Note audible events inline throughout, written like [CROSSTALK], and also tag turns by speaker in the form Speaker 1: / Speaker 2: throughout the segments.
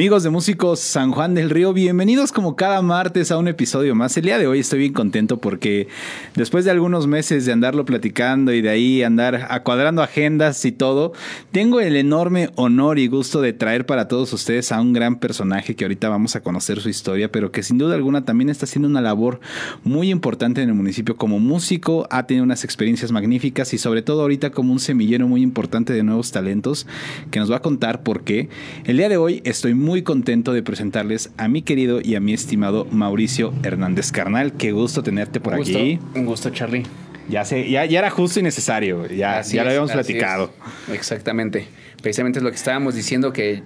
Speaker 1: Amigos de Músicos San Juan del Río, bienvenidos como cada martes a un episodio más. El día de hoy estoy bien contento porque después de algunos meses de andarlo platicando y de ahí andar acuadrando agendas y todo, tengo el enorme honor y gusto de traer para todos ustedes a un gran personaje que ahorita vamos a conocer su historia, pero que sin duda alguna también está haciendo una labor muy importante en el municipio como músico, ha tenido unas experiencias magníficas y sobre todo ahorita como un semillero muy importante de nuevos talentos que nos va a contar por qué. El día de hoy estoy muy contento de presentarles a mi querido y a mi estimado Mauricio Hernández Carnal. Qué gusto tenerte por aquí.
Speaker 2: Un gusto, Charlie.
Speaker 1: Ya sé, ya, ya era justo y necesario. Ya, ya lo habíamos platicado.
Speaker 2: Exactamente. Precisamente es lo que estábamos diciendo que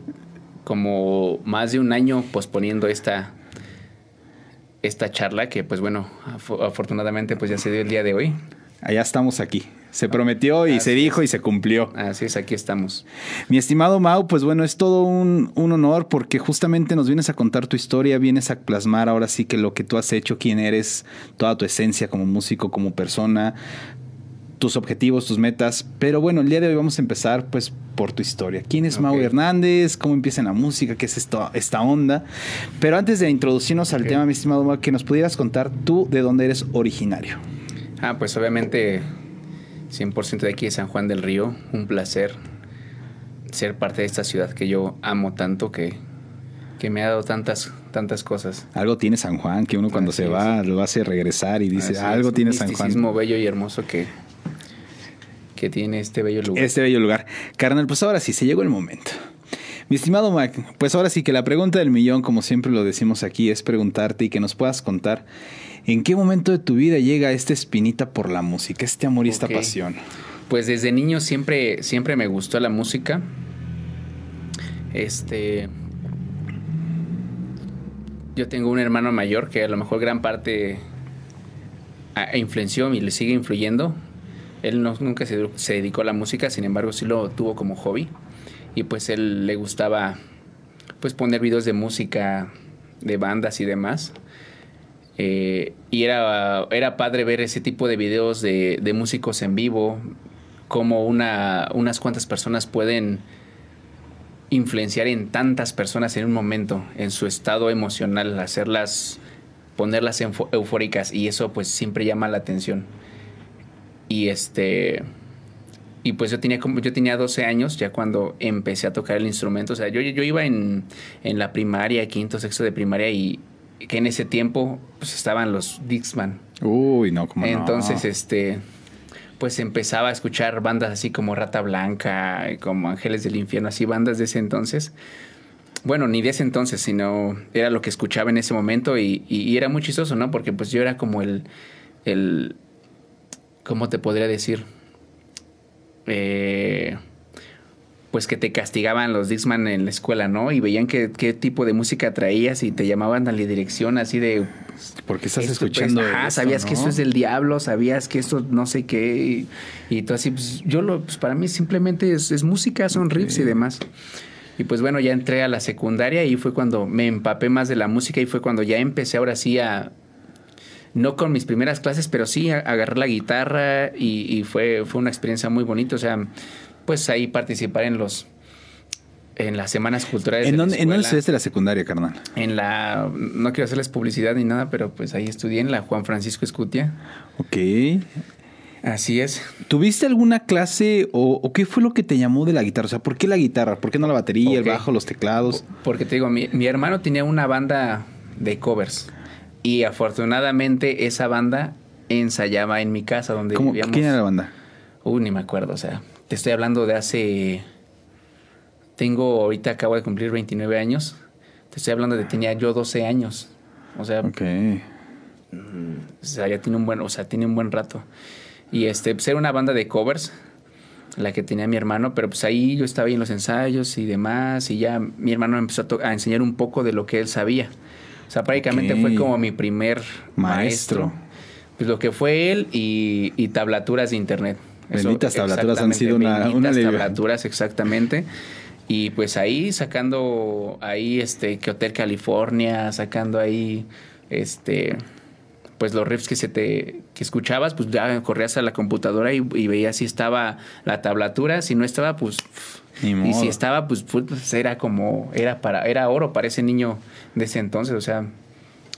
Speaker 2: como más de un año posponiendo esta esta charla que pues bueno, afortunadamente pues ya se dio el día de hoy.
Speaker 1: Allá estamos aquí. Se prometió y se dijo y se cumplió.
Speaker 2: Así es, aquí estamos.
Speaker 1: Mi estimado Mau, pues bueno, es todo un, honor porque justamente nos vienes a contar tu historia, vienes a plasmar ahora sí que lo que tú has hecho, quién eres, toda tu esencia como músico, como persona, tus objetivos, tus metas. Pero bueno, el día de hoy vamos a empezar pues por tu historia. ¿Quién es Mau Hernández? ¿Cómo empieza en la música? ¿Qué es esto, esta onda? Pero antes de introducirnos al tema, mi estimado Mau, que nos pudieras contar tú de dónde eres originario.
Speaker 2: Ah, pues obviamente 100% de aquí de San Juan del Río. Un placer ser parte de esta ciudad que yo amo tanto que, que me ha dado tantas tantas cosas.
Speaker 1: Algo tiene San Juan que uno cuando se va lo hace regresar y dice, algo tiene San Juan.
Speaker 2: Un bello y hermoso que, que tiene este bello lugar.
Speaker 1: Este bello lugar. Carnal, pues ahora sí, se llegó el momento. Mi estimado Mac, pues ahora sí que la pregunta del millón, como siempre lo decimos aquí, es preguntarte y que nos puedas contar ¿En qué momento de tu vida llega esta espinita por la música, este amor y esta pasión?
Speaker 2: Pues desde niño siempre, siempre me gustó la música. Este. Yo tengo un hermano mayor que a lo mejor gran parte influenció y le sigue influyendo. Él no, nunca se, se, dedicó a la música, sin embargo sí lo tuvo como hobby. Y pues él le gustaba pues poner videos de música, de bandas y demás. Eh, y era, era padre ver ese tipo de videos de, músicos en vivo, como una, unas cuantas personas pueden influenciar en tantas personas en un momento, en su estado emocional, hacerlas, ponerlas eufóricas y eso pues siempre llama la atención. Y este y pues yo tenía como yo tenía 12 años ya cuando empecé a tocar el instrumento, o sea, yo, yo iba en, en la primaria, quinto, sexto de primaria y que en ese tiempo pues estaban los Dixman.
Speaker 1: Uy, no, como
Speaker 2: Entonces, este pues empezaba a escuchar bandas así como Rata Blanca, como Ángeles del Infierno, así bandas de ese entonces. Bueno, ni de ese entonces, sino era lo que escuchaba en ese momento y, y, era muy chistoso, ¿no? Porque pues yo era como el, el ¿cómo te podría decir? Eh, pues que te castigaban los Dixman en la escuela, ¿no? Y veían qué, qué tipo de música traías y te llamaban a la dirección así de...
Speaker 1: Porque estás pues, escuchando...
Speaker 2: ah, sabías que esto es del diablo, sabías que esto no sé qué. Y, tú así, pues yo lo, pues para mí simplemente es, música, son riffs y demás. Y pues bueno, ya entré a la secundaria y fue cuando me empapé más de la música y fue cuando ya empecé ahora sí a, no con mis primeras clases, pero sí a, agarrar la guitarra y, y, fue, fue una experiencia muy bonita. O sea, pues ahí participar en los en las semanas culturales.
Speaker 1: ¿En dónde, ¿en dónde estudiaste la secundaria, carnal?
Speaker 2: En la, no quiero hacerles publicidad ni nada, pero pues ahí estudié en la Juan Francisco Escutia.
Speaker 1: Ok.
Speaker 2: Así es.
Speaker 1: ¿Tuviste alguna clase o, qué fue lo que te llamó de la guitarra? O sea, ¿por qué la guitarra? ¿Por qué no la batería, el bajo, los teclados?
Speaker 2: Porque te digo, mi, mi, hermano tenía una banda de covers y afortunadamente esa banda ensayaba en mi casa donde
Speaker 1: ¿Cómo, vivíamos. ¿Quién era la banda?
Speaker 2: Uh, ni me acuerdo, o sea, te estoy hablando de hace... Tengo, ahorita acabo de cumplir 29 años. Te estoy hablando de tenía yo 12 años. O sea...
Speaker 1: Ok.
Speaker 2: Mm, o sea, ya tiene un buen, o sea, tiene un buen rato. Y este, pues era una banda de covers, la que tenía mi hermano, pero pues ahí yo estaba ahí en los ensayos y demás, y ya mi hermano me empezó a, enseñar un poco de lo que él sabía. O sea, prácticamente fue como mi primer maestro. Pues lo que fue él y, y tablaturas de internet.
Speaker 1: Benditas tablaturas han sido una, una
Speaker 2: tablaturas, exactamente. Y pues ahí sacando ahí este que Hotel California, sacando ahí este pues los riffs que se te que escuchabas, pues ya corrías a la computadora y, y veías si estaba la tablatura, si no estaba, pues y si estaba, pues, pues, era como era para era oro para ese niño de ese entonces, o sea,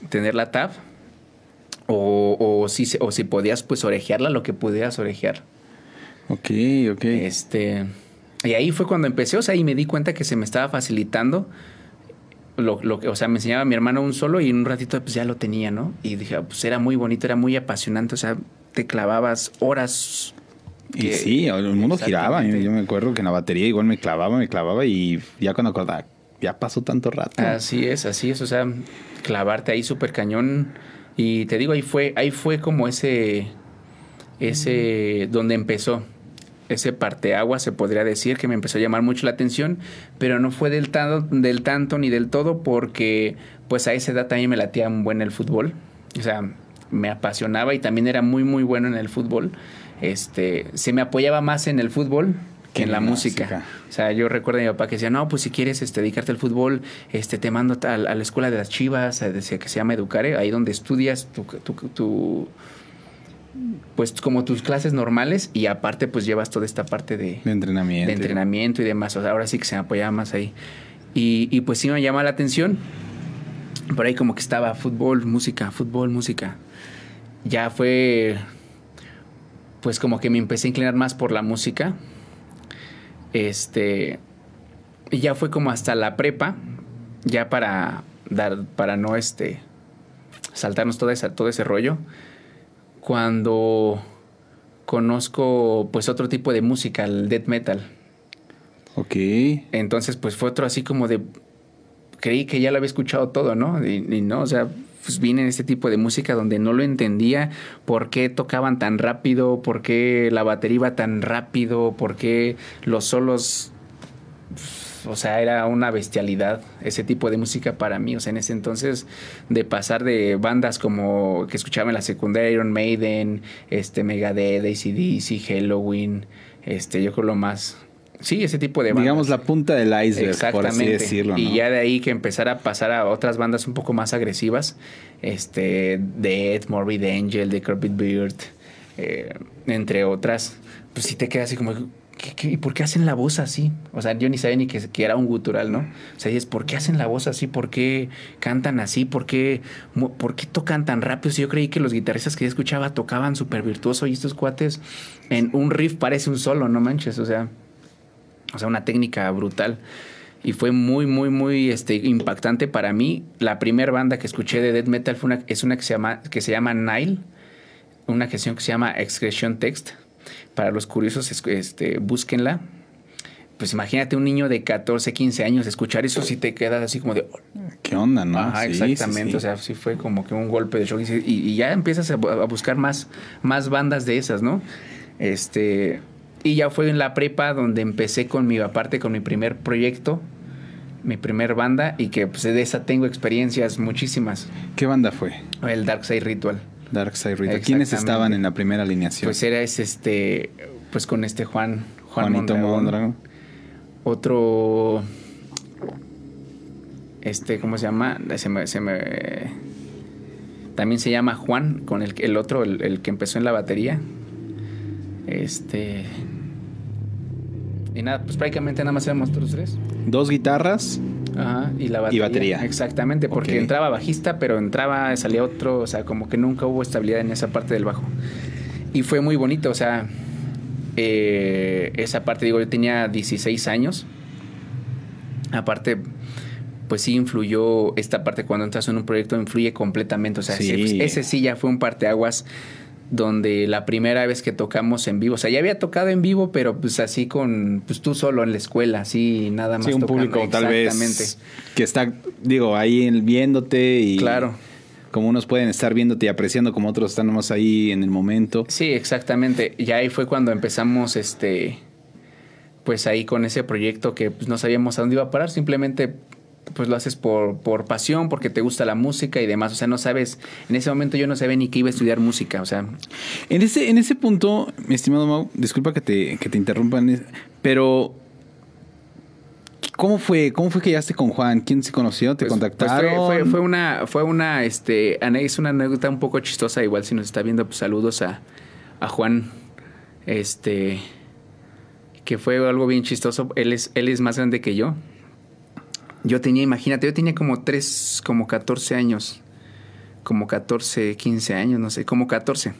Speaker 2: tener la tab o, o si o si podías pues orejearla lo que pudieras orejear.
Speaker 1: Ok, ok.
Speaker 2: Este, y ahí fue cuando empecé, o sea, y me di cuenta que se me estaba facilitando. Lo, lo o sea, me enseñaba mi hermano un solo y en un ratito pues ya lo tenía, ¿no? Y dije, ah, pues era muy bonito, era muy apasionante, o sea, te clavabas horas.
Speaker 1: Y sí, el mundo giraba. Yo me acuerdo que en la batería igual me clavaba, me clavaba y ya cuando acordaba, ya pasó tanto rato.
Speaker 2: Así es, así es, o sea, clavarte ahí súper cañón. Y te digo, ahí fue, ahí fue como ese, ese, donde empezó. Ese parteagua se podría decir que me empezó a llamar mucho la atención, pero no fue del tanto, del tanto ni del todo porque pues a esa edad también me latía un buen el fútbol. O sea, me apasionaba y también era muy muy bueno en el fútbol. Este, se me apoyaba más en el fútbol que en la música. O sea, yo recuerdo a mi papá que decía, no, pues si quieres este, dedicarte al fútbol, este, te mando a, a la escuela de las chivas, decía que se llama Educare, ahí donde estudias tu, tu, tu- pues como tus clases normales y aparte pues llevas toda esta parte de,
Speaker 1: De entrenamiento.
Speaker 2: de entrenamiento y demás. O sea, ahora sí que se me apoyaba más ahí. Y, y pues sí me llama la atención. Por ahí como que estaba fútbol, música, fútbol, música. Ya fue, pues como que me empecé a inclinar más por la música. Este, y ya fue como hasta la prepa, ya para dar, para no este, saltarnos toda esa, todo ese rollo. Cuando conozco pues otro tipo de música, el death metal.
Speaker 1: Ok.
Speaker 2: Entonces, pues fue otro así como de. Creí que ya lo había escuchado todo, ¿no? Y, y no, o sea, pues vine en este tipo de música donde no lo entendía por qué tocaban tan rápido, por qué la batería iba tan rápido, por qué los solos. O sea, era una bestialidad ese tipo de música para mí. O sea, en ese entonces, de pasar de bandas como que escuchaba en la secundaria, Iron Maiden, este, Megadeth, ACDC, Halloween, este, yo creo lo más. Sí, ese tipo de bandas.
Speaker 1: Digamos la punta del iceberg, por así
Speaker 2: Exactamente.
Speaker 1: decirlo.
Speaker 2: Y ya de ahí que empezar a pasar a otras bandas un poco más agresivas, este, Dead, Morbid Angel, The Carpet Beard, eh, entre otras, pues sí te queda así como, ¿qué, qué, y por qué hacen la voz así? O sea, yo ni sabía ni que, que era un gutural, ¿no? O sea, dices, ¿por qué hacen la voz así? ¿Por qué cantan así? ¿Por qué, por qué tocan tan rápido? Si yo creí que los guitarristas que yo escuchaba tocaban súper virtuoso y estos cuates en un riff parece un solo, no manches, o sea o sea, una técnica brutal. Y fue muy, muy, muy este, impactante para mí. La primera banda que escuché de death metal fue una, es una que se llama, que se llama Nile, una canción que se llama Excretion Text. Para los curiosos, es- este, búsquenla. Pues imagínate un niño de 14, 15 años escuchar eso, si te quedas así como de,
Speaker 1: ¿Qué onda, no?
Speaker 2: Ajá,
Speaker 1: Sí,
Speaker 2: exactamente.
Speaker 1: sí.
Speaker 2: O sea, sí fue como que un golpe de shock. Y, y ya empiezas a, a buscar más, más bandas de esas, ¿no? Este. Y ya fue en la prepa donde empecé con mi, aparte con mi primer proyecto, mi primer banda, y que pues, de esa tengo experiencias muchísimas.
Speaker 1: ¿Qué banda fue?
Speaker 2: El Dark Side Ritual.
Speaker 1: Dark Side Ritual. ¿Quiénes estaban en la primera alineación?
Speaker 2: Pues era ese, este, pues con este Juan, Juan
Speaker 1: Juanito
Speaker 2: Mondragón.
Speaker 1: Mondragón.
Speaker 2: Otro. Este, ¿cómo se llama? Se me, se me- también se llama Juan, con el, el otro, el, el que empezó en la batería. Este. Y nada, pues prácticamente nada más éramos nosotros tres.
Speaker 1: Dos guitarras.
Speaker 2: Ajá, y la
Speaker 1: Y
Speaker 2: batería.
Speaker 1: batería.
Speaker 2: Exactamente, porque entraba bajista, pero entraba, salía otro, o sea, como que nunca hubo estabilidad en esa parte del bajo. Y fue muy bonito, o sea, eh, esa parte, digo, yo tenía 16 años. Aparte, pues sí influyó esta parte cuando entras en un proyecto, influye completamente. O sea,
Speaker 1: Sí.
Speaker 2: ese, ese sí ya fue un parteaguas donde la primera vez que tocamos en vivo, o sea, ya había tocado en vivo, pero pues así con, pues tú solo en la escuela, así nada más.
Speaker 1: Sí, un
Speaker 2: tocando.
Speaker 1: público tal vez que está, digo, ahí viéndote y
Speaker 2: Claro.
Speaker 1: como unos pueden estar viéndote y apreciando como otros están nomás ahí en el momento.
Speaker 2: Sí, exactamente. Y ahí fue cuando empezamos, este, pues ahí con ese proyecto que pues, no sabíamos a dónde iba a parar. Simplemente, pues lo haces por, por pasión, porque te gusta la música y demás. O sea, no sabes, en ese momento yo no sabía ni que iba a estudiar música. O sea,
Speaker 1: En ese, en ese punto, mi estimado Mau, disculpa que te, que te interrumpan, pero ¿Cómo fue? ¿Cómo fue que llegaste con Juan? ¿Quién se conoció? ¿Te
Speaker 2: Pues- pues
Speaker 1: contactaron?
Speaker 2: fue, fue- fue una, fue una, este, es una anécdota un poco chistosa, igual si nos está viendo, pues saludos a, a Juan, este, que fue algo bien chistoso. Él es, él es más grande que yo. Yo tenía, imagínate, yo tenía como tres, como 14 años, como 14, 15 años, no sé, como 14.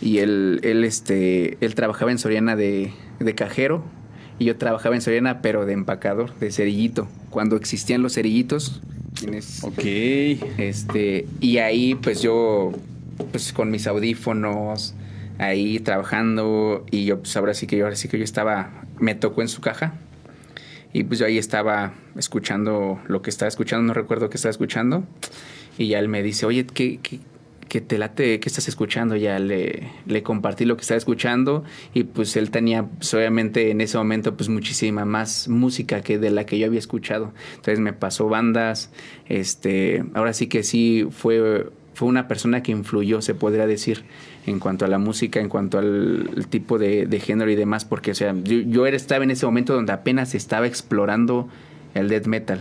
Speaker 2: Y él, él, este, él trabajaba en Soriana de, de cajero y yo trabajaba en Soriana, pero de empacador, de cerillito. Cuando existían los cerillitos, ¿quiénes?
Speaker 1: Ok.
Speaker 2: Este, y ahí pues yo, pues con mis audífonos, ahí trabajando, y yo pues ahora sí que yo, ahora sí que yo estaba, me tocó en su caja. Y pues yo ahí estaba escuchando lo que estaba escuchando, no recuerdo qué estaba escuchando. Y ya él me dice, oye, ¿qué, qué, te late? ¿Qué estás escuchando? Ya le, le compartí lo que estaba escuchando. Y pues él tenía, pues, obviamente en ese momento, pues muchísima más música que de la que yo había escuchado. Entonces me pasó bandas. Este, ahora sí que sí fue, fue una persona que influyó, se podría decir, en cuanto a la música, en cuanto al tipo de, género y demás. Porque, o sea, yo, yo estaba en ese momento donde apenas estaba explorando el death metal.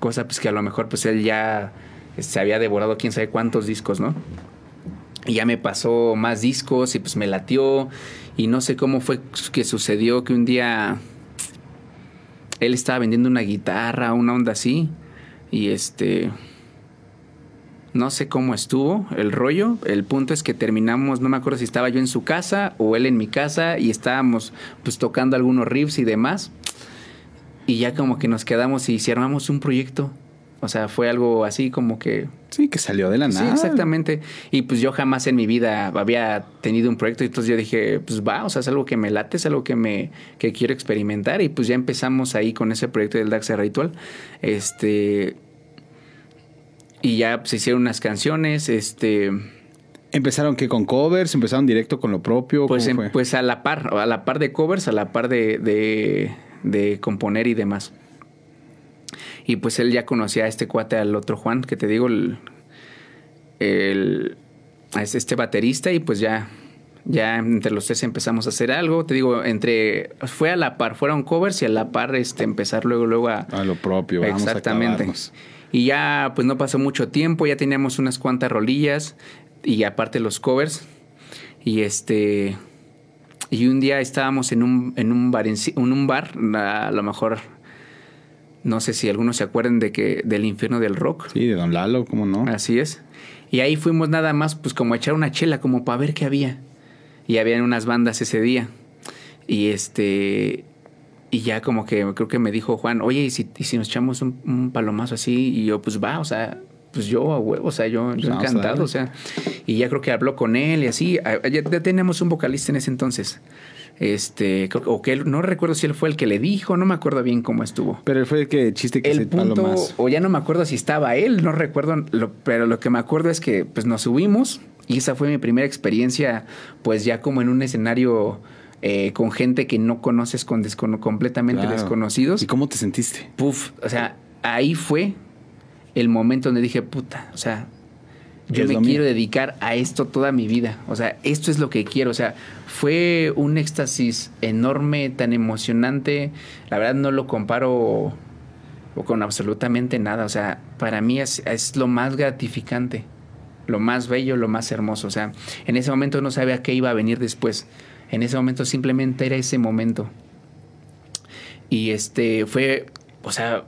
Speaker 2: Cosa pues que a lo mejor pues él ya se había devorado quién sabe cuántos discos, ¿no? Y ya me pasó más discos y pues me latió. Y no sé cómo fue que sucedió que un día él estaba vendiendo una guitarra, una onda así. Y este. No sé cómo estuvo el rollo. El punto es que terminamos, no me acuerdo si estaba yo en su casa o él en mi casa y estábamos pues tocando algunos riffs y demás. Y ya como que nos quedamos y si armamos un proyecto. O sea, fue algo así como que
Speaker 1: Sí, que salió de la
Speaker 2: Sí,
Speaker 1: nada.
Speaker 2: exactamente. Y pues yo jamás en mi vida había tenido un proyecto, y entonces yo dije, pues va, o sea, es algo que me late, es algo que me que quiero experimentar y pues ya empezamos ahí con ese proyecto del Side Ritual. Este y ya se hicieron unas canciones, este
Speaker 1: ¿Empezaron que con covers? ¿Empezaron directo con lo propio?
Speaker 2: pues,
Speaker 1: ¿Cómo
Speaker 2: en-
Speaker 1: fue?
Speaker 2: pues a la par, a la par de covers, a la par de, de, de componer y demás. Y pues él ya conocía a este cuate, al otro Juan, que te digo, el, el- a este- este baterista, y pues ya, ya entre los tres empezamos a hacer algo. Te digo, entre, fue a la par, fueron covers y a la par este, empezar luego, luego a,
Speaker 1: a lo propio. Vamos
Speaker 2: Exactamente.
Speaker 1: A.
Speaker 2: y ya pues no pasó mucho tiempo, ya teníamos unas cuantas rolillas y aparte los covers. Y este y un día estábamos en un en un bar en, un bar, a lo mejor no sé si algunos se acuerdan de que del infierno del rock.
Speaker 1: Sí, de Don Lalo, ¿cómo no?
Speaker 2: Así es. Y ahí fuimos nada más pues como a echar una chela como para ver qué había. Y habían unas bandas ese día. Y este y ya como que creo que me dijo Juan, oye, ¿y si, y si nos echamos un, un palomazo así? Y yo, pues va, o sea, pues yo a huevo, o sea, yo,
Speaker 1: a
Speaker 2: encantado, o sea. Y ya creo que habló con él y así. Ah, Ya, ya teníamos un vocalista en ese entonces. Este, o que él, no recuerdo si él fue el que le dijo, no me acuerdo bien cómo estuvo.
Speaker 1: Pero él fue el que chiste que se
Speaker 2: El punto,
Speaker 1: más.
Speaker 2: o ya no me acuerdo si estaba él, no recuerdo, lo- pero lo que me acuerdo es que pues nos subimos y esa fue mi primera experiencia, pues ya como en un escenario eh, con gente que no conoces, con descono- completamente
Speaker 1: Claro.
Speaker 2: desconocidos.
Speaker 1: ¿Y cómo te sentiste?
Speaker 2: Puf, o sea, ahí fue el momento donde dije, puta, o sea, yo me
Speaker 1: mío.
Speaker 2: quiero dedicar a esto toda mi vida. O sea, esto es lo que quiero. O sea, fue un éxtasis enorme, tan emocionante. La verdad no lo comparo con absolutamente nada. O sea, para mí es, es lo más gratificante, lo más bello, lo más hermoso. O sea, en ese momento no sabía qué iba a venir después. En ese momento simplemente era ese momento. Y este fue, o sea,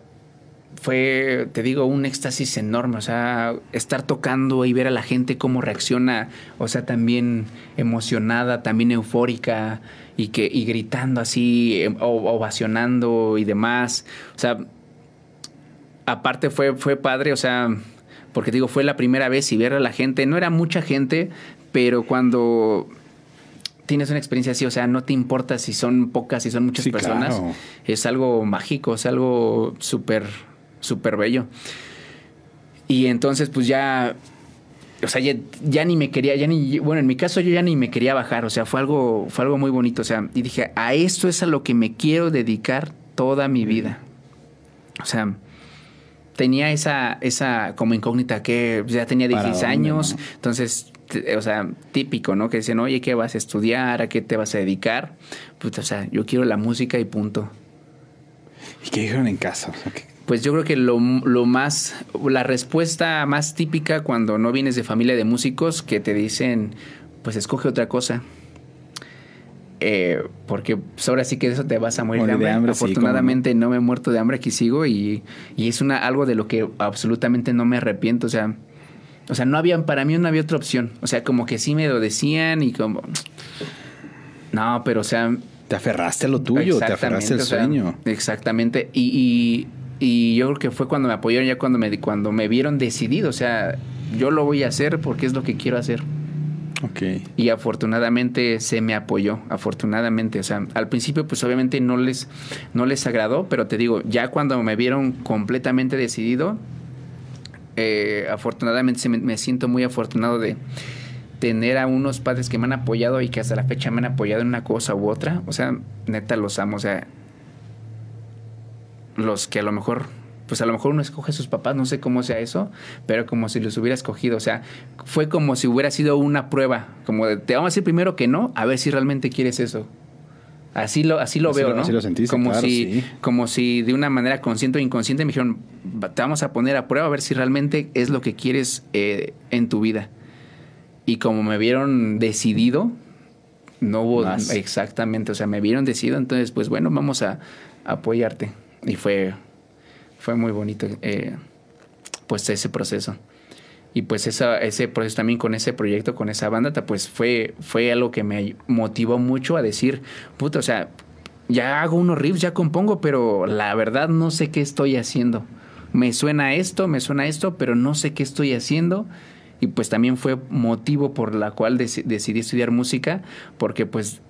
Speaker 2: fue, te digo, un éxtasis enorme. O sea, estar tocando y ver a la gente cómo reacciona, o sea, también emocionada, también eufórica y que y gritando así, em, ovacionando y demás. O sea, aparte fue, fue padre, o sea, porque digo, fue la primera vez y ver a la gente, no era mucha gente, pero cuando tienes una experiencia así, o sea, no te importa si son pocas, si son muchas
Speaker 1: Sí,
Speaker 2: personas,
Speaker 1: claro.
Speaker 2: es algo mágico, es algo súper, súper bello. Y entonces, pues ya, o sea, ya, ya ni me quería, ya ni, bueno, en mi caso yo ya ni me quería bajar, o sea, fue algo, fue algo muy bonito, o sea, y dije, a esto es a lo que me quiero dedicar toda mi vida. O sea, tenía esa, esa como incógnita que ya tenía
Speaker 1: ¿Para
Speaker 2: 16
Speaker 1: dónde,
Speaker 2: años,
Speaker 1: no?
Speaker 2: entonces, o sea, típico, ¿no? Que dicen, oye, ¿qué vas a estudiar? ¿A qué te vas a dedicar? Pues, o sea, yo quiero la música y punto.
Speaker 1: ¿Y qué dijeron en casa?
Speaker 2: Pues yo creo que lo, lo, más, la respuesta más típica cuando no vienes de familia de músicos que te dicen, pues escoge otra cosa. Eh, porque pues, ahora sí que eso te vas a morir de hambre. Afortunadamente no. me he muerto de hambre, aquí sigo y, y, es una, algo de lo que absolutamente no me arrepiento. O sea, o sea, no había, para mí no había otra opción. O sea, como que sí me lo decían y como... No, pero o sea...
Speaker 1: Te aferraste a lo tuyo, te aferraste al sueño.
Speaker 2: exactamente. Y, y, yo creo que fue cuando me apoyaron, ya cuando me, cuando me vieron decidido. O sea, yo lo voy a hacer porque es lo que quiero hacer.
Speaker 1: Okay.
Speaker 2: Y afortunadamente se me apoyó, afortunadamente. O sea, al principio pues obviamente no les, no les agradó, pero te digo, ya cuando me vieron completamente decidido, eh, afortunadamente me, siento muy afortunado de tener a unos padres que me han apoyado y que hasta la fecha me han apoyado en una cosa u otra. O sea, neta los amo. O sea, los que a lo mejor, pues a lo mejor uno escoge a sus papás, no sé cómo sea eso, pero como si los hubiera escogido. O sea, fue como si hubiera sido una prueba. Como de, te vamos a decir primero que no, a ver si realmente quieres eso. Así lo, así lo veo, ¿no?
Speaker 1: Así lo sentiste,
Speaker 2: como
Speaker 1: claro,
Speaker 2: si, como si de una manera consciente o inconsciente me dijeron, te vamos a poner a prueba a ver si realmente es lo que quieres eh, en tu vida. Y como me vieron decidido, no hubo exactamente, o sea, me vieron decidido, entonces pues bueno, vamos a, apoyarte. Y fue, fue muy bonito eh, pues ese proceso y pues esa, ese proceso también con ese proyecto, con esa banda, pues fue, fue algo que me motivó mucho a decir, puta, o sea, ya hago unos riffs, ya compongo, pero la verdad no sé qué estoy haciendo. Me suena esto, me suena esto, pero no sé qué estoy haciendo. Y pues también fue motivo por la cual decidí estudiar música, porque pues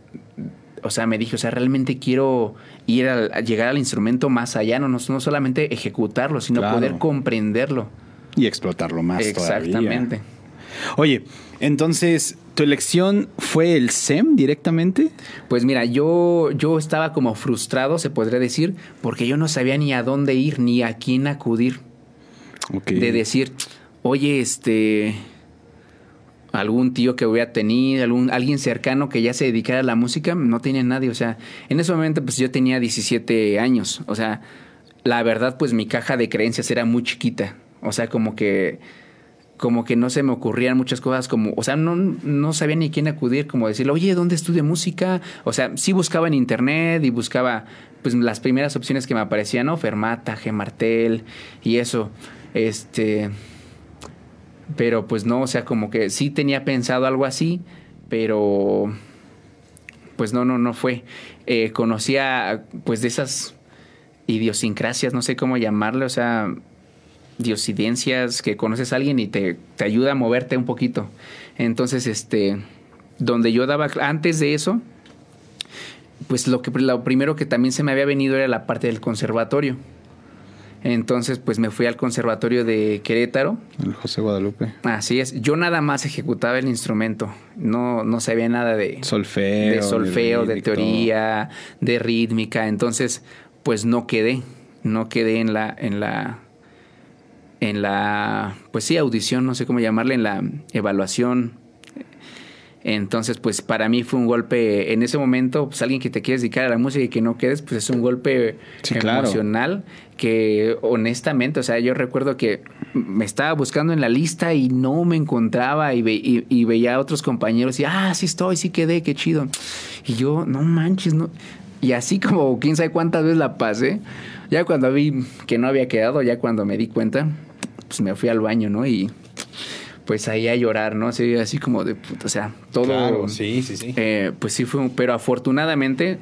Speaker 2: o sea, me dije, o sea, realmente quiero ir a, llegar al instrumento más allá, no, no, solamente ejecutarlo, sino poder comprenderlo.
Speaker 1: Y explotarlo más
Speaker 2: Exactamente.
Speaker 1: Oye, entonces, ¿tu elección fue el SEM directamente?
Speaker 2: Pues mira, yo, yo estaba como frustrado, se podría decir, porque yo no sabía ni a dónde ir, ni a quién acudir. De decir, oye, este algún tío que hubiera tenido, algún, alguien cercano que ya se dedicara a la música, no tenía nadie. O sea, en ese momento pues yo tenía 17 años. O sea, la verdad pues mi caja de creencias era muy chiquita. O sea, como que como que no se me ocurrían muchas cosas como, o sea, no, no sabía ni quién acudir, como decirle, oye, ¿dónde estudia música? O sea, sí buscaba en internet y buscaba pues las primeras opciones que me aparecían, ¿no? Fermata, G. Martel y eso. Este, pero pues no, o sea, como que sí tenía pensado algo así, pero pues no, no, no fue. Eh, conocía pues de esas idiosincrasias, no sé cómo llamarle, o sea, diosidencias, que conoces a alguien y te, te ayuda a moverte un poquito. Entonces, este, donde yo daba, antes de eso, pues lo, que, lo primero que también se me había venido era la parte del conservatorio. Entonces, pues me fui al conservatorio de Querétaro.
Speaker 1: El José Guadalupe.
Speaker 2: Así es. Yo nada más ejecutaba el instrumento. No, no sabía nada de
Speaker 1: solfeo,
Speaker 2: de, solfeo, de, teoría, de rítmica. Entonces, pues no quedé. No quedé en la, en la, en la, pues sí, audición, no sé cómo llamarle, en la evaluación. Entonces, pues para mí fue un golpe en ese momento, pues alguien que te quieres dedicar a la música y que no quedes, pues es un golpe emocional que honestamente, o sea, yo recuerdo que me estaba buscando en la lista y no me encontraba y, y, veía a otros compañeros y, ah, sí estoy, sí quedé, qué chido. Y yo, no manches, no. Y así como quién sabe cuántas veces la pasé, ya cuando vi que no había quedado, ya cuando me di cuenta, pues me fui al baño, ¿no? Y pues ahí a llorar, ¿no? Así, así como de, o sea, todo...
Speaker 1: Claro, sí, sí, sí.
Speaker 2: Eh, pues sí fue, pero afortunadamente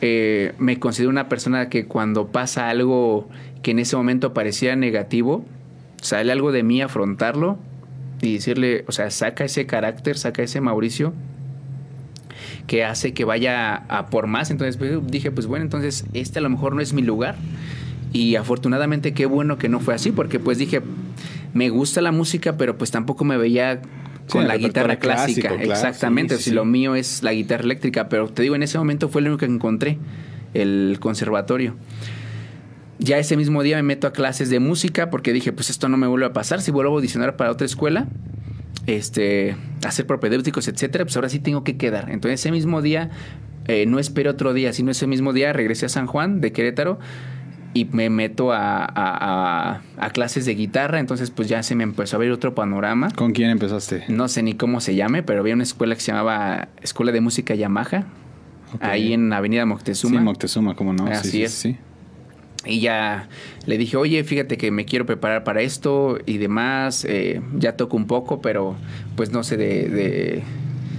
Speaker 2: eh, me considero una persona que cuando pasa algo que en ese momento parecía negativo, sale algo de mí afrontarlo y decirle, o sea, saca ese carácter, saca ese Mauricio que hace que vaya a por más. Entonces pues, dije, pues bueno, entonces este a lo mejor no es mi lugar y afortunadamente qué bueno que no fue así, porque pues dije, me gusta la música, pero pues tampoco me veía con la guitarra clásica. Exactamente, si lo mío es la guitarra eléctrica, pero te digo, en ese momento fue lo único que encontré, el conservatorio. Ya ese mismo día me meto a clases de música porque dije, pues esto no me vuelve a pasar, si vuelvo a audicionar para otra escuela, este, hacer propedéuticos, etcétera, pues ahora sí tengo que quedar. Entonces ese mismo día, eh, no esperé otro día, sino ese mismo día regresé a San Juan de Querétaro y me meto a, a, a, clases de guitarra, entonces pues ya se me empezó a ver otro panorama.
Speaker 1: ¿Con quién empezaste?
Speaker 2: No sé ni cómo se llame, pero había una escuela que se llamaba Escuela de Música Yamaha, ahí en Avenida Moctezuma.
Speaker 1: Sí, Moctezuma, ¿cómo no?
Speaker 2: Así
Speaker 1: sí,
Speaker 2: es.
Speaker 1: Sí,
Speaker 2: Y ya le dije, oye, fíjate que me quiero preparar para esto y demás. eh, ya toco un poco, pero pues no sé de, de,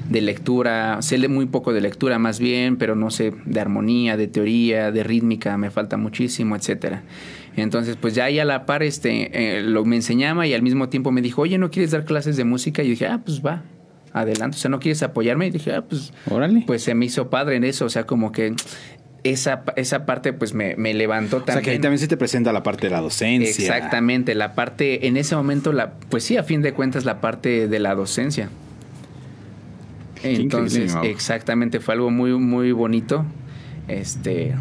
Speaker 2: de lectura. Sé muy poco de lectura más bien, pero no sé de armonía, de teoría, de rítmica. Me falta muchísimo, etcétera. Entonces, pues ya ahí a la par este, eh, lo me enseñaba y al mismo tiempo me dijo, oye, ¿no quieres dar clases de música? Y yo dije, ah, pues va, adelante. O sea, ¿no quieres apoyarme? Y dije, ah, pues
Speaker 1: Órale.
Speaker 2: pues se me hizo padre en eso, o sea, como que esa, esa parte pues me, me levantó
Speaker 1: o
Speaker 2: también.
Speaker 1: sea, que ahí también se te presenta la parte de la docencia.
Speaker 2: Exactamente, la parte, en ese momento, la, pues sí, a fin de cuentas, la parte de la docencia.
Speaker 1: Qué
Speaker 2: Entonces, exactamente, fue algo muy, muy bonito. Este.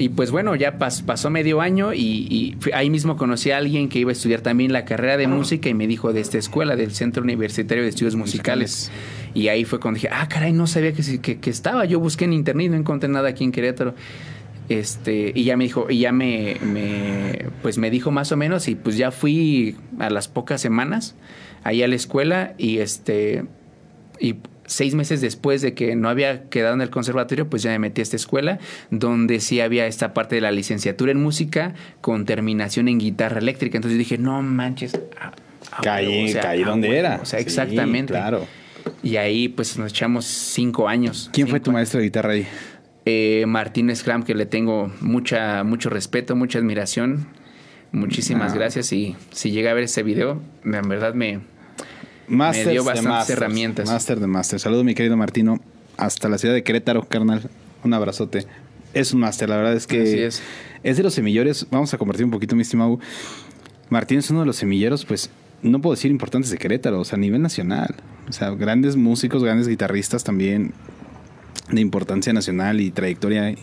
Speaker 2: Y pues bueno, ya pas- pasó medio año y, ahí mismo conocí a alguien que iba a estudiar también la carrera de música y me dijo de esta escuela, del Centro Universitario de Estudios Musicales. Y ahí fue cuando dije, ah, caray, no sabía que, que, que estaba. Yo busqué en internet no encontré nada aquí en Querétaro. Este, y ya me dijo, y ya me, me, pues me dijo más o menos, y pues ya fui a las pocas semanas ahí a la escuela, y este, y seis meses después de que no había quedado en el conservatorio, pues ya me metí a esta escuela, donde sí había esta parte de la licenciatura en música con terminación en guitarra eléctrica. Entonces dije, no manches. a- a
Speaker 1: Caí,
Speaker 2: huevo, o sea,
Speaker 1: caí
Speaker 2: a
Speaker 1: donde era.
Speaker 2: O sea,
Speaker 1: Sí,
Speaker 2: exactamente.
Speaker 1: claro.
Speaker 2: Y ahí pues nos echamos cinco años.
Speaker 1: ¿Quién fue tu maestro de guitarra ahí?
Speaker 2: eh, Martín Scram, que le tengo mucha, mucho respeto, mucha admiración. Muchísimas
Speaker 1: Ah.
Speaker 2: gracias. Y si llega a ver ese video, me- en verdad me.
Speaker 1: Masters
Speaker 2: dio bastantes
Speaker 1: Masters.
Speaker 2: herramientas.
Speaker 1: Master de Master. Saludo, mi querido Martino. Hasta la ciudad de Querétaro, carnal. Un abrazote. Es un máster, la verdad es que
Speaker 2: Así es.
Speaker 1: es de los semilleros. Vamos a compartir un poquito, mi estimado. Martín es uno de los semilleros, pues, no puedo decir importantes de Querétaro, o sea, a nivel nacional. O sea, grandes músicos, grandes guitarristas también de importancia nacional y trayectoria.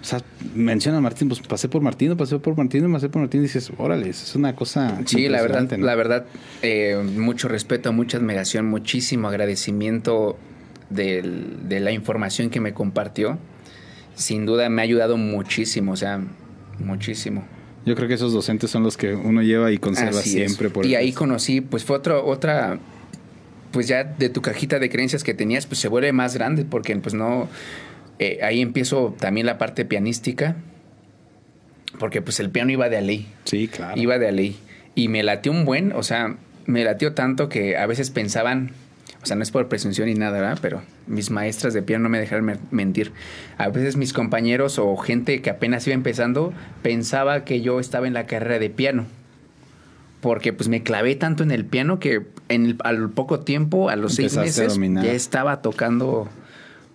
Speaker 1: O sea, menciona a Martín, pues pasé por Martín, pasé por Martín, pasé por Martín y dices, órale, es una cosa.
Speaker 2: Sí, la verdad, la verdad, eh, mucho respeto, mucha admiración, muchísimo agradecimiento del- de la información que me compartió. Sin duda me ha ayudado muchísimo, o sea, muchísimo.
Speaker 1: Yo creo que esos docentes son los que uno lleva y conserva
Speaker 2: Así
Speaker 1: siempre. Por
Speaker 2: y ahí conocí, pues fue otro, otra, pues ya de tu cajita de creencias que tenías, pues se vuelve más grande porque pues no, eh, ahí empiezo también la parte pianística, porque pues el piano iba de a ley,
Speaker 1: Sí, claro.
Speaker 2: iba de a ley. Y me latió un buen, o sea, me latió tanto que a veces pensaban, o sea, no es por presunción ni nada, ¿verdad? Pero mis maestras de piano no me dejaron me- mentir. A veces mis compañeros o gente que apenas iba empezando pensaba que yo estaba en la carrera de piano. Porque pues me clavé tanto en el piano que en el- al poco tiempo, a los seis
Speaker 1: Empezaste
Speaker 2: meses, ya estaba tocando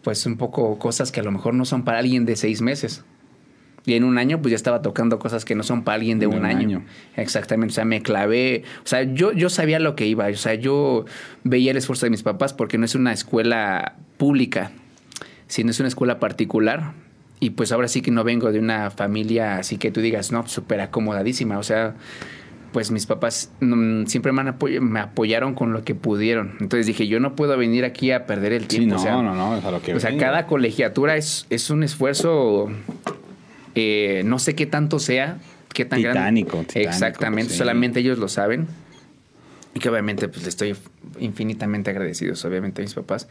Speaker 2: pues un poco cosas que a lo mejor no son para alguien de seis meses. Y en un año, pues ya estaba tocando cosas que no son para alguien de, un, año. Exactamente. O sea, me clavé. O sea, yo, yo sabía lo que iba. O sea, yo veía el esfuerzo de mis papás porque no es una escuela pública, sino es una escuela particular. Y pues ahora sí que no vengo de una familia así que tú digas, no, súper acomodadísima. O sea, pues mis papás mm, siempre me, han apoy- me apoyaron con lo que pudieron. Entonces dije, yo no puedo venir aquí a perder el
Speaker 1: Sí,
Speaker 2: tiempo.
Speaker 1: no,
Speaker 2: o sea,
Speaker 1: no, no, es a lo que
Speaker 2: o sea, cada colegiatura es, es un esfuerzo, eh, no sé qué tanto sea, qué tan
Speaker 1: Titánico,
Speaker 2: Exactamente,
Speaker 1: sí.
Speaker 2: solamente ellos lo saben. Y que obviamente pues le estoy infinitamente agradecido, obviamente a mis papás.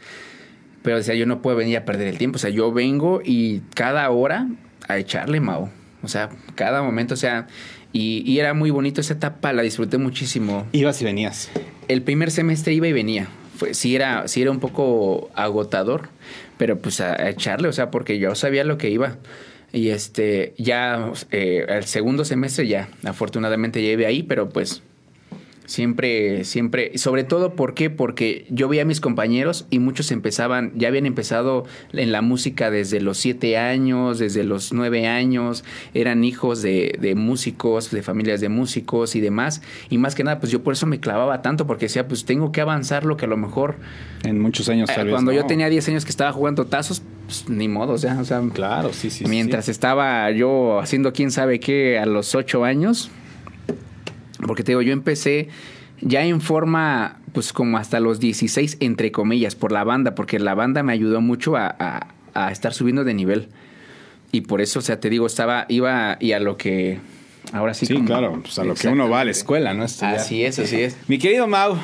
Speaker 2: Pero decía, yo no puedo venir a perder el tiempo. O sea, yo vengo y cada hora a echarle, Mao. O sea, cada momento, o sea, y, y era muy bonito esa etapa, la disfruté muchísimo
Speaker 1: Ibas y venías.
Speaker 2: el primer semestre iba y venía. Fue, sí, era, sí era un poco agotador, pero pues a, a echarle, o sea, porque yo sabía lo que iba. Y este, ya eh, el segundo semestre ya, afortunadamente iba ahí, pero pues siempre, siempre, sobre todo, ¿por qué? Porque yo veía a mis compañeros y muchos empezaban, ya habían empezado en la música desde los siete años, desde los nueve años, eran hijos de, de músicos, de familias de músicos y demás. Y más que nada, pues yo por eso me clavaba tanto, porque decía, pues tengo que avanzar lo que a lo mejor
Speaker 1: En muchos años
Speaker 2: eh,
Speaker 1: vez
Speaker 2: cuando yo tenía 10 años que estaba jugando tazos, pues ni modo, o sea, o sea
Speaker 1: Claro, sí, sí. sí,
Speaker 2: mientras
Speaker 1: sí.
Speaker 2: estaba yo haciendo quién sabe qué a los 8 años, porque te digo, yo empecé ya en forma, pues como hasta los 16, entre comillas, por la banda, porque la banda me ayudó mucho a, a- a estar subiendo de nivel. Y por eso, o sea, te digo, estaba, iba y a lo que ahora sí.
Speaker 1: Sí, claro, pues a lo que uno va a la escuela, ¿no?
Speaker 2: Así es, así es.
Speaker 1: Mi querido Mau,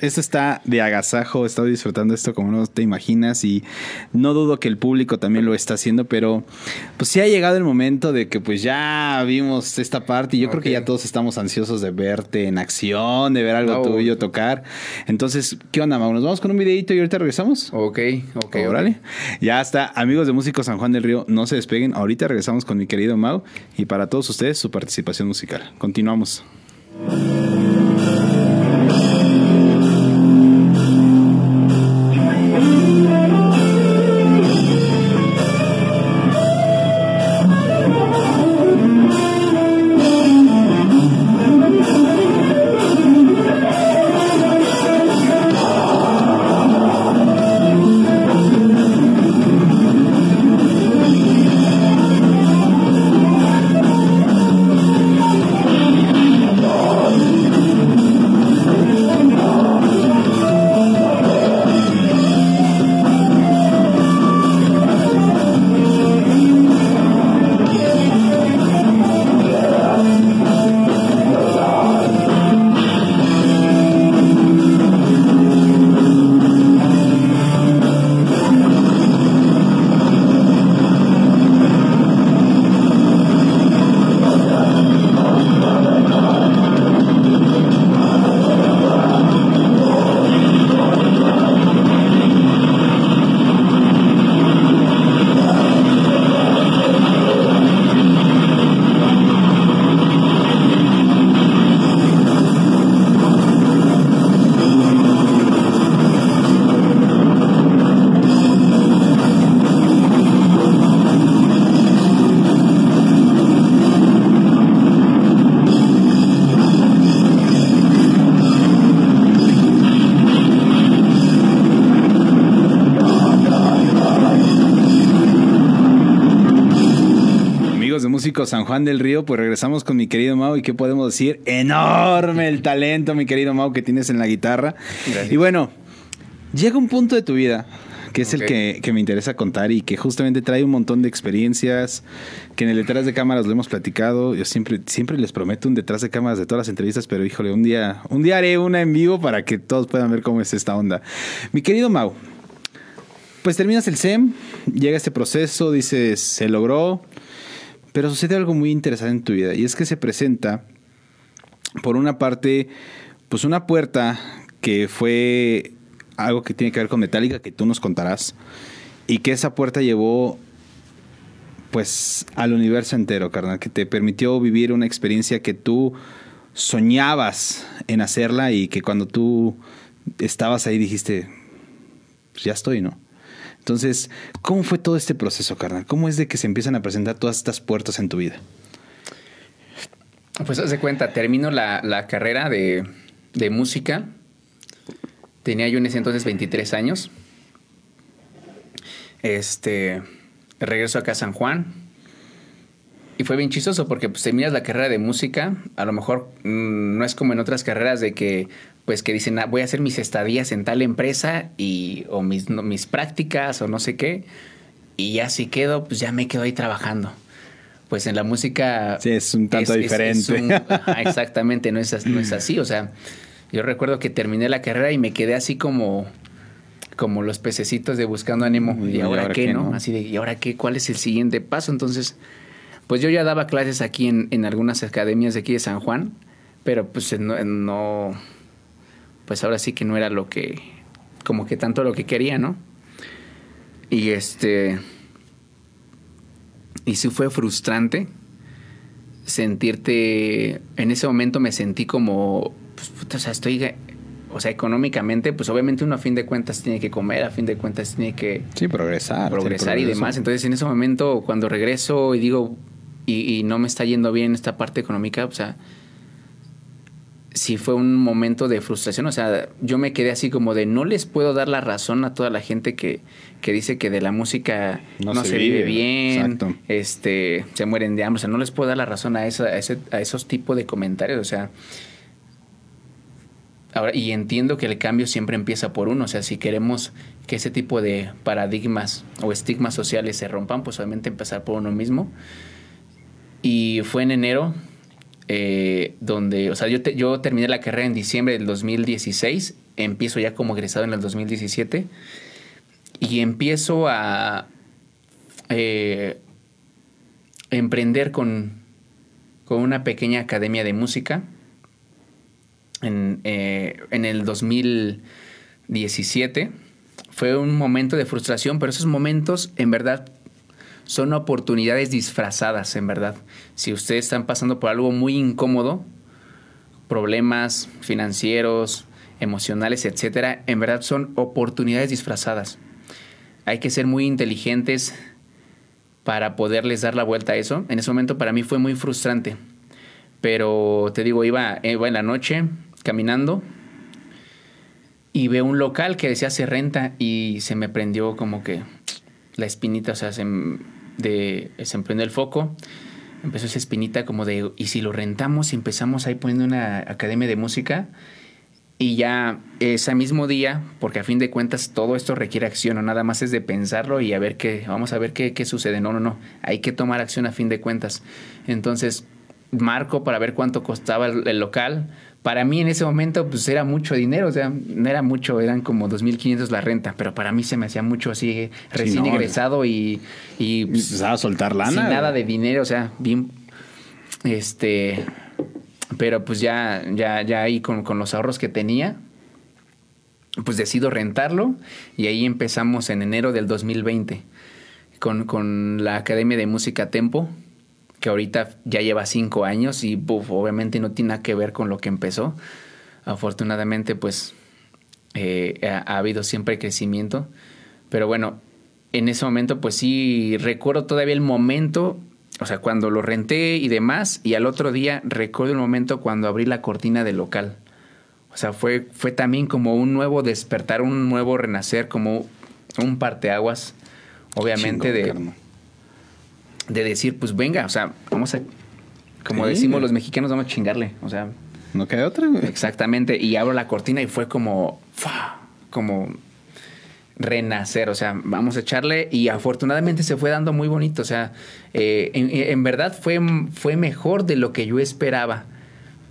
Speaker 1: esto está de agasajo, he estado disfrutando esto como no te imaginas y no dudo que el público también lo está haciendo, pero pues sí ha llegado el momento de que pues ya vimos esta parte y yo creo que ya todos estamos ansiosos de verte en acción, de ver algo tuyo tocar. Entonces, ¿qué onda, Mau? ¿Nos vamos con un videito y ahorita regresamos?
Speaker 2: Ok, ok.
Speaker 1: Órale. Ya está, amigos de Músicos San Juan del Río, no se despeguen. Ahorita regresamos con mi querido Mau y para todos ustedes su participación musical. Continuamos. San Juan del Río, pues regresamos con mi querido Mau y qué podemos decir, enorme el talento, mi querido Mau, que tienes en la guitarra. Y bueno, llega un punto de tu vida que es el que, me interesa contar y que justamente trae un montón de experiencias que en el detrás de cámaras lo hemos platicado. Yo siempre, siempre les prometo un detrás de cámaras de todas las entrevistas, pero híjole, un día, un día haré una en vivo para que todos puedan ver cómo es esta onda. Mi querido Mau, pues terminas el SEM, llega este proceso, dices, se logró, pero sucede algo muy interesante en tu vida y es que se presenta, por una parte, pues una puerta que fue algo que tiene que ver con Metallica, que tú nos contarás, y que esa puerta llevó pues al universo entero, carnal, que te permitió vivir una experiencia que tú soñabas en hacerla y que cuando tú estabas ahí dijiste, pues ya estoy, ¿no? Entonces, ¿cómo fue todo este proceso, carnal? ¿Cómo es de que se empiezan a presentar todas estas puertas en tu vida?
Speaker 2: Pues haz de cuenta, termino la, carrera de, música. Tenía yo en ese entonces 23 años. Este, regreso acá a San Juan. Y fue bien chistoso porque pues, terminas la carrera de música. A lo mejor mm, no es como en otras carreras de que pues que dicen, ah, voy a hacer mis estadías en tal empresa y, o mis, mis prácticas o no sé qué, y ya si quedo, pues ya me quedo ahí trabajando. Pues en la música...
Speaker 1: Sí, es un tanto diferente. [LAUGHS]
Speaker 2: exactamente, no es, no es así. O sea, yo recuerdo que terminé la carrera y me quedé así como como los pececitos de buscando ánimo. ¿Y, ahora, qué, no? Así de, ¿y ahora qué? ¿Cuál es el siguiente paso? Entonces, pues yo ya daba clases aquí en, en algunas academias de aquí de San Juan, pero pues no, pues ahora sí que no era lo que, como que tanto lo que quería, ¿no? Y este, y sí fue frustrante sentirte, en ese momento me sentí como, pues, puta, o sea, estoy, o sea, económicamente, pues obviamente uno a fin de cuentas tiene que comer, a fin de cuentas tiene que...
Speaker 1: Sí, progresar.
Speaker 2: Progresar y demás. Entonces, en ese momento, cuando regreso y digo, y, y no me está yendo bien esta parte económica, o sea, sí fue un momento de frustración. O sea, yo me quedé así como de no les puedo dar la razón a toda la gente que, que dice que de la música no, se, vive, bien, este, se mueren de hambre. O sea, no les puedo dar la razón a, esa, a, ese, a esos tipos de comentarios. O sea, ahora, y entiendo que el cambio siempre empieza por uno, o sea, si queremos que ese tipo de paradigmas o estigmas sociales se rompan, pues obviamente empezar por uno mismo. Y fue en enero eh, donde, o sea, yo, yo terminé la carrera en diciembre del 2016, empiezo ya como egresado en el 2017 y empiezo a eh, emprender con, con una pequeña academia de música en, eh, en el 2017. Fue un momento de frustración, pero esos momentos en verdad son oportunidades disfrazadas, en verdad. Si ustedes están pasando por algo muy incómodo, problemas financieros, emocionales, etcétera, en verdad son oportunidades disfrazadas. Hay que ser muy inteligentes para poderles dar la vuelta a eso. En ese momento para mí fue muy frustrante. Pero te digo, iba, iba en la noche caminando y veo un local que decía se renta y se me prendió como que la espinita, o sea, se, de, se prendió el foco. Empezó esa espinita como de, ¿y si lo rentamos y empezamos ahí poniendo una academia de música? Y ya ese mismo día, porque a fin de cuentas todo esto requiere acción, no nada más es de pensarlo y a ver qué, vamos a ver qué, qué sucede. No, no, no, hay que tomar acción a fin de cuentas. Entonces, marco para ver cuánto costaba el, local. Para mí en ese momento pues era mucho dinero, o sea, no era mucho, eran como 2.500 la renta, pero para mí se me hacía mucho así recién egresado y... y
Speaker 1: pues, a soltar lana.
Speaker 2: Sin nada de dinero, o sea, bien... Este pero pues ya, ya, ya ahí con, los ahorros que tenía, pues decido rentarlo y ahí empezamos en enero del 2020 con, con la Academia de Música Tempo, que ahorita ya lleva cinco años y obviamente no tiene nada que ver con lo que empezó. Afortunadamente pues eh, ha, ha, habido siempre crecimiento, pero bueno, en ese momento pues sí recuerdo todavía el momento o sea, cuando lo renté y demás, y al otro día recuerdo el momento cuando abrí la cortina del local. O sea, fue, fue también como un nuevo despertar, un nuevo renacer, como un parteaguas, obviamente, de, de decir, pues venga, o sea, vamos a, como decimos los mexicanos, vamos a chingarle, o sea.
Speaker 1: No queda otra, güey.
Speaker 2: Exactamente, y abro la cortina y fue como, como renacer, o sea, vamos a echarle y afortunadamente se fue dando muy bonito, o sea, eh, en, verdad fue, fue mejor de lo que yo esperaba.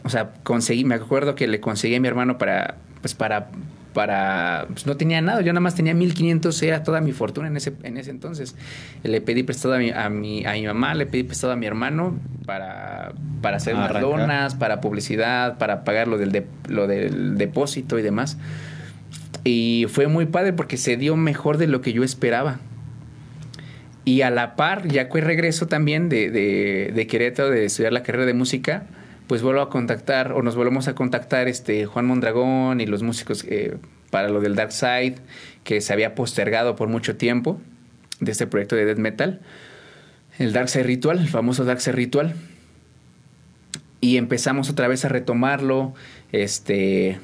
Speaker 2: O sea, conseguí, me acuerdo que le conseguí a mi hermano para, pues para, para, pues no tenía nada, yo nada más tenía 1500, era toda mi fortuna en ese, en ese entonces. Le pedí prestado a mi, a mi, a mi mamá, le pedí prestado a mi hermano para, para hacer unas donas, para publicidad, para pagar lo del, lo del depósito y demás. Y fue muy padre porque se dio mejor de lo que yo esperaba. Y a la par, ya que regreso también de, de, de Querétaro, de estudiar la carrera de música, pues vuelvo a contactar, o nos volvemos a contactar este, Juan Mondragón y los músicos eh, para lo del Dark Side, que se había postergado por mucho tiempo de este proyecto de death metal. El Dark Side Ritual, el famoso Dark Side Ritual. Y empezamos otra vez a retomarlo. Este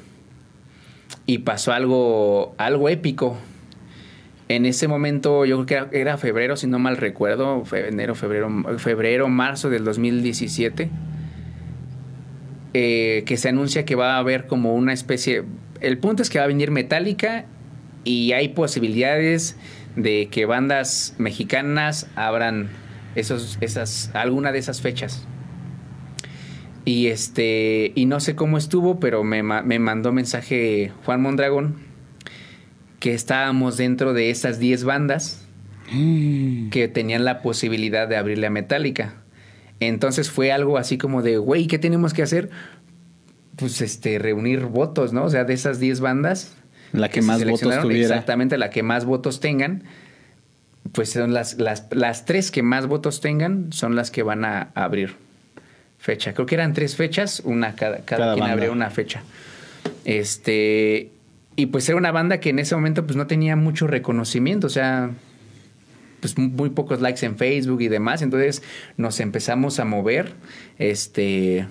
Speaker 2: y pasó algo, algo épico. En ese momento, yo creo que era, febrero, si no mal recuerdo, enero, febrero, febrero, marzo del 2017, eh, que se anuncia que va a haber como una especie... El punto es que va a venir Metallica y hay posibilidades de que bandas mexicanas abran esos, esas, alguna de esas fechas. Y este, y no sé cómo estuvo, pero me, me mandó mensaje Juan Mondragón que estábamos dentro de esas 10 bandas mm. que tenían la posibilidad de abrirle a Metallica. Entonces fue algo así como de, güey, ¿qué tenemos que hacer? Pues este, reunir votos, ¿no? O sea, de esas 10 bandas.
Speaker 1: La que, más votos tuviera.
Speaker 2: Exactamente, la que más votos tengan. Pues son las, las, las tres que más votos tengan, son las que van a abrir fecha. Creo que eran tres fechas, una cada, cada, quien abrió una fecha. Este, y pues era una banda que en ese momento pues no tenía mucho reconocimiento, o sea, pues muy pocos likes en Facebook y demás, entonces nos empezamos a mover, este,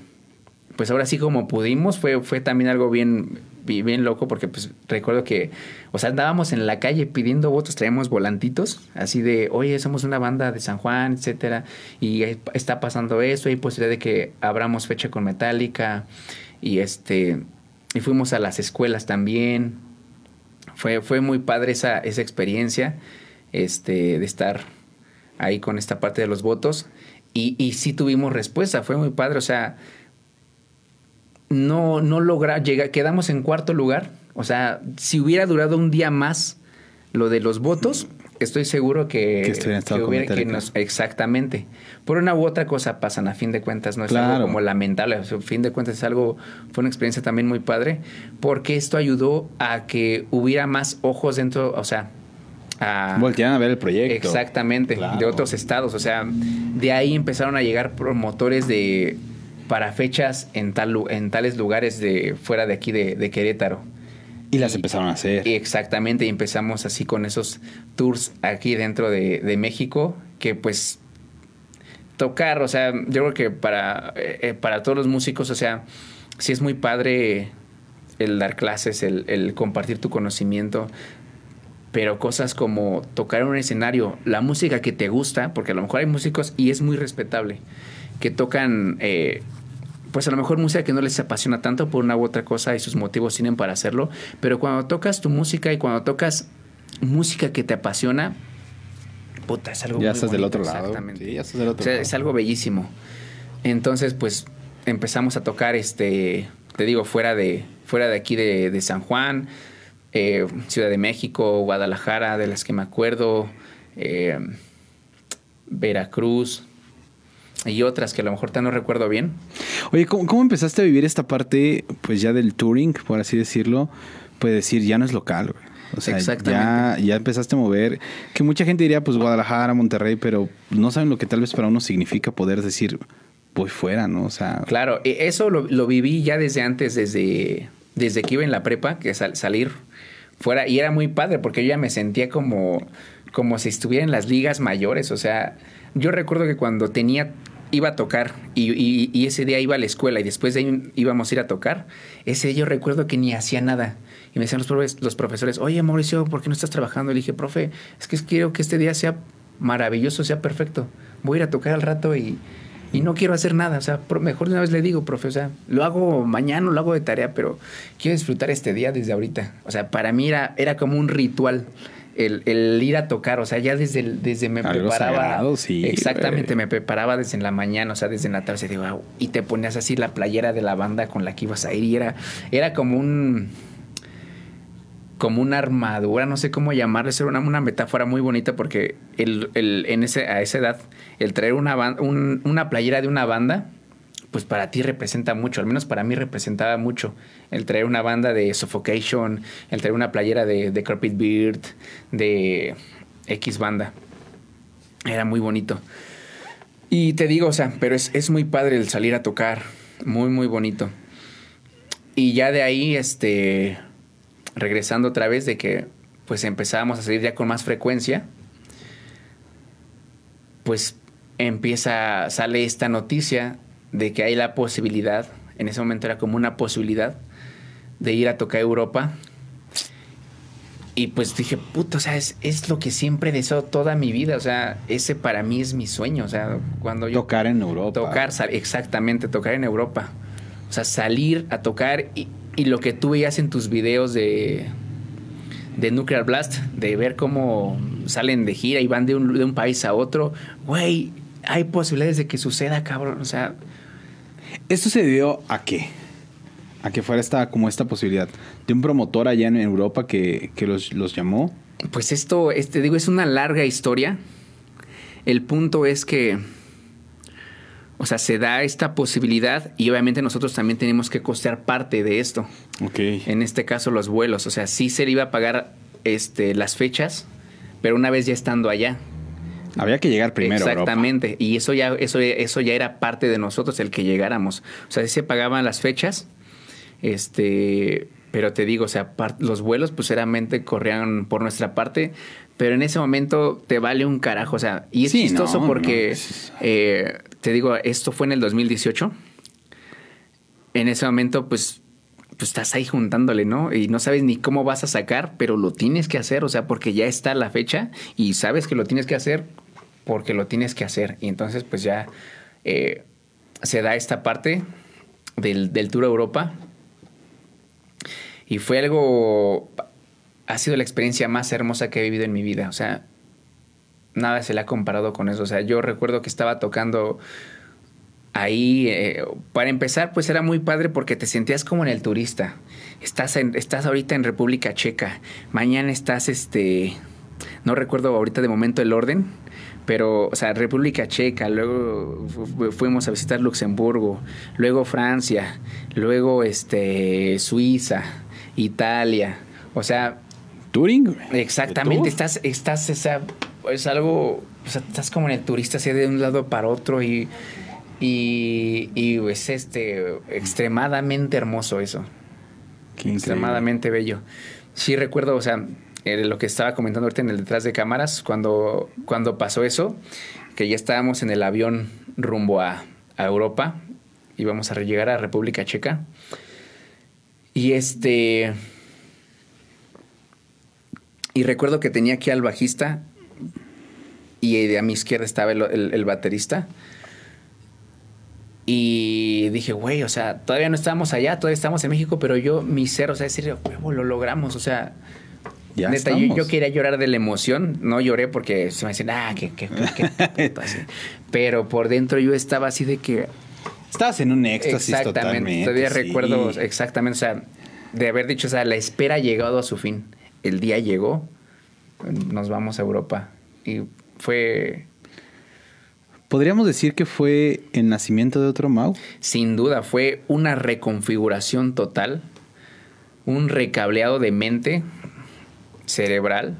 Speaker 2: pues ahora sí como pudimos, fue, fue también algo bien, bien loco porque pues recuerdo que, o sea, andábamos en la calle pidiendo votos, traíamos volantitos, así de, oye, somos una banda de San Juan, etcétera, y está pasando eso, hay posibilidad de que abramos fecha con Metallica, y este, y fuimos a las escuelas también. Fue, fue muy padre esa, esa experiencia este, de estar ahí con esta parte de los votos. Y, y sí tuvimos respuesta, fue muy padre. O sea, no, no logra, llega, quedamos en cuarto lugar. O sea, si hubiera durado un día más lo de los votos, estoy seguro que,
Speaker 1: que,
Speaker 2: hubiera, que nos, exactamente. Por una u otra cosa pasan, a fin de cuentas, no es algo como lamentable, a fin de cuentas es algo, fue una experiencia también muy padre, porque esto ayudó a que hubiera más ojos dentro, o sea,
Speaker 1: a, Volteaban a ver el proyecto.
Speaker 2: Exactamente, de otros estados, o sea, de ahí empezaron a llegar promotores de para fechas en, tal, en tales lugares de fuera de aquí de Querétaro.
Speaker 1: Y las empezaron a hacer.
Speaker 2: Exactamente, y empezamos así con esos tours aquí dentro de, México, que pues tocar, o sea, yo creo que para, eh, eh, para todos los músicos, o sea, sí es muy padre el dar clases, el, el, compartir tu conocimiento, pero cosas como tocar en un escenario, la música que te gusta, porque a lo mejor hay músicos, y es muy respetable, que tocan eh, pues a lo mejor música que no les apasiona tanto por una u otra cosa y sus motivos tienen para hacerlo, pero cuando tocas tu música y cuando tocas música que te apasiona, puta, es algo
Speaker 1: ya estás del otro lado. Exactamente. ya estás del otro
Speaker 2: o sea, Es algo bellísimo. Entonces, pues empezamos a tocar, este, te digo, fuera de, fuera de aquí de, San Juan, eh, Ciudad de México, Guadalajara, de las que me acuerdo, eh, Veracruz, y otras que a lo mejor te no recuerdo bien.
Speaker 1: Oye, ¿cómo, empezaste a vivir esta parte, pues ya del touring, por así decirlo? Puede decir, ya no es local, güey. O sea, ya, ya empezaste a mover. Que mucha gente diría, pues Guadalajara, Monterrey, pero no saben lo que tal vez para uno significa poder decir, voy fuera, ¿no? O sea.
Speaker 2: Claro, e, eso lo, viví ya desde antes, desde, desde que iba en la prepa, que salir fuera. Y era muy padre, porque yo ya me sentía como, como si estuviera en las ligas mayores. O sea, yo recuerdo que cuando tenía iba a tocar y, ese día iba a la escuela y después de ahí íbamos a ir a tocar, ese día yo recuerdo que ni hacía nada. Y me decían los, los profesores, oye Mauricio, ¿por qué no estás trabajando? Y le dije, profe, es que quiero que este día sea maravilloso, sea perfecto. Voy a ir a tocar al rato y, no quiero hacer nada. O sea, mejor de una vez le digo, profe, o sea, lo hago mañana, lo hago de tarea, pero quiero disfrutar este día desde ahorita. O sea, para mí era, era como un ritual el, ir a tocar, o sea, ya desde, desde me preparaba. exactamente, me preparaba desde la mañana, o sea, desde la tarde, digo, y te ponías así la playera de la banda con la que ibas a ir, y era, era como un como una armadura, no sé cómo llamarle, era una, una metáfora muy bonita porque el, el, en ese, a esa edad, el traer una, una playera de una banda, pues para ti representa mucho, al menos para mí representaba mucho. El traer una banda de Suffocation, el traer una playera de, de Carpet Beard, de X banda. Era muy bonito. Y te digo, o sea, pero es, es muy padre el salir a tocar, muy, muy bonito. Y ya de ahí, este, regresando otra vez de que pues empezábamos a salir ya con más frecuencia, pues empieza, sale esta noticia de que hay la posibilidad, en ese momento era como una posibilidad, de ir a tocar Europa. Y pues dije, puto, o sea, es, es lo que siempre deseo toda mi vida. O sea, ese para mí es mi sueño. O sea, cuando yo.
Speaker 1: Tocar en Europa.
Speaker 2: Tocar, exactamente, tocar en Europa. O sea, salir a tocar y, y lo que tú veías en tus videos de, de Nuclear Blast, de ver cómo salen de gira y van de un, de un país a otro. Güey, hay posibilidades de que suceda, cabrón. O sea,
Speaker 1: ¿Esto se dio a qué? A que fuera esta, como esta posibilidad. De un promotor allá en Europa que, los, llamó.
Speaker 2: Pues esto, este, digo, es una larga historia. El punto es que, o sea, se da esta posibilidad y obviamente nosotros también tenemos que costear parte de esto.
Speaker 1: Ok.
Speaker 2: En este caso, los vuelos. O sea, sí se le iba a pagar este, las fechas, pero una vez ya estando allá.
Speaker 1: Había que llegar primero.
Speaker 2: Exactamente. Y eso ya, eso, eso ya era parte de nosotros, el que llegáramos. O sea, se pagaban las fechas. Este, pero te digo, o sea, los vuelos pues seriamente corrían por nuestra parte, pero en ese momento te vale un carajo, o sea, y es chistoso porque, eh, te digo, esto fue en el 2018, en ese momento pues, pues estás ahí juntándole, ¿no? Y no sabes ni cómo vas a sacar, pero lo tienes que hacer, o sea, porque ya está la fecha y sabes que lo tienes que hacer porque lo tienes que hacer. Y entonces pues ya eh, se da esta parte del, Tour Europa. Y fue algo, ha sido la experiencia más hermosa que he vivido en mi vida. O sea, nada se le ha comparado con eso. O sea, yo recuerdo que estaba tocando ahí, eh, para empezar, pues era muy padre porque te sentías como en el turista. Estás, en, estás ahorita en República Checa, mañana estás, este, no recuerdo ahorita de momento el orden, pero, o sea, República Checa, luego fuimos a visitar Luxemburgo, luego Francia, luego, este, Suiza, Italia, o sea...
Speaker 1: Turing.
Speaker 2: Exactamente, estás, estás, esa, es algo, o sea, estás como en el turista, así de un lado para otro y y, es este extremadamente hermoso eso. extremadamente bello. Sí recuerdo, o sea, eh, lo que estaba comentando ahorita en el detrás de cámaras, cuando, cuando pasó eso, que ya estábamos en el avión rumbo a, a Europa, íbamos a llegar a República Checa. Y este. Y recuerdo que tenía aquí al bajista y a mi izquierda estaba el baterista. Y dije, güey, o sea, todavía no estamos allá, todavía estamos en México, pero yo, mi ser, o sea, decir, huevo, lo logramos, o sea. Ya neta, yo, quería llorar de la emoción, no lloré porque se me decían, ah, qué, qué, qué, [LAUGHS] así. Pero por dentro yo estaba así de que.
Speaker 1: Estabas en un éxtasis exactamente,
Speaker 2: Todavía recuerdo exactamente, o sea, de haber dicho, o sea, la espera ha llegado a su fin. El día llegó, nos vamos a Europa. Y fue
Speaker 1: ¿Podríamos decir que fue el nacimiento de otro Mau?
Speaker 2: Sin duda, fue una reconfiguración total, un recableado de mente cerebral,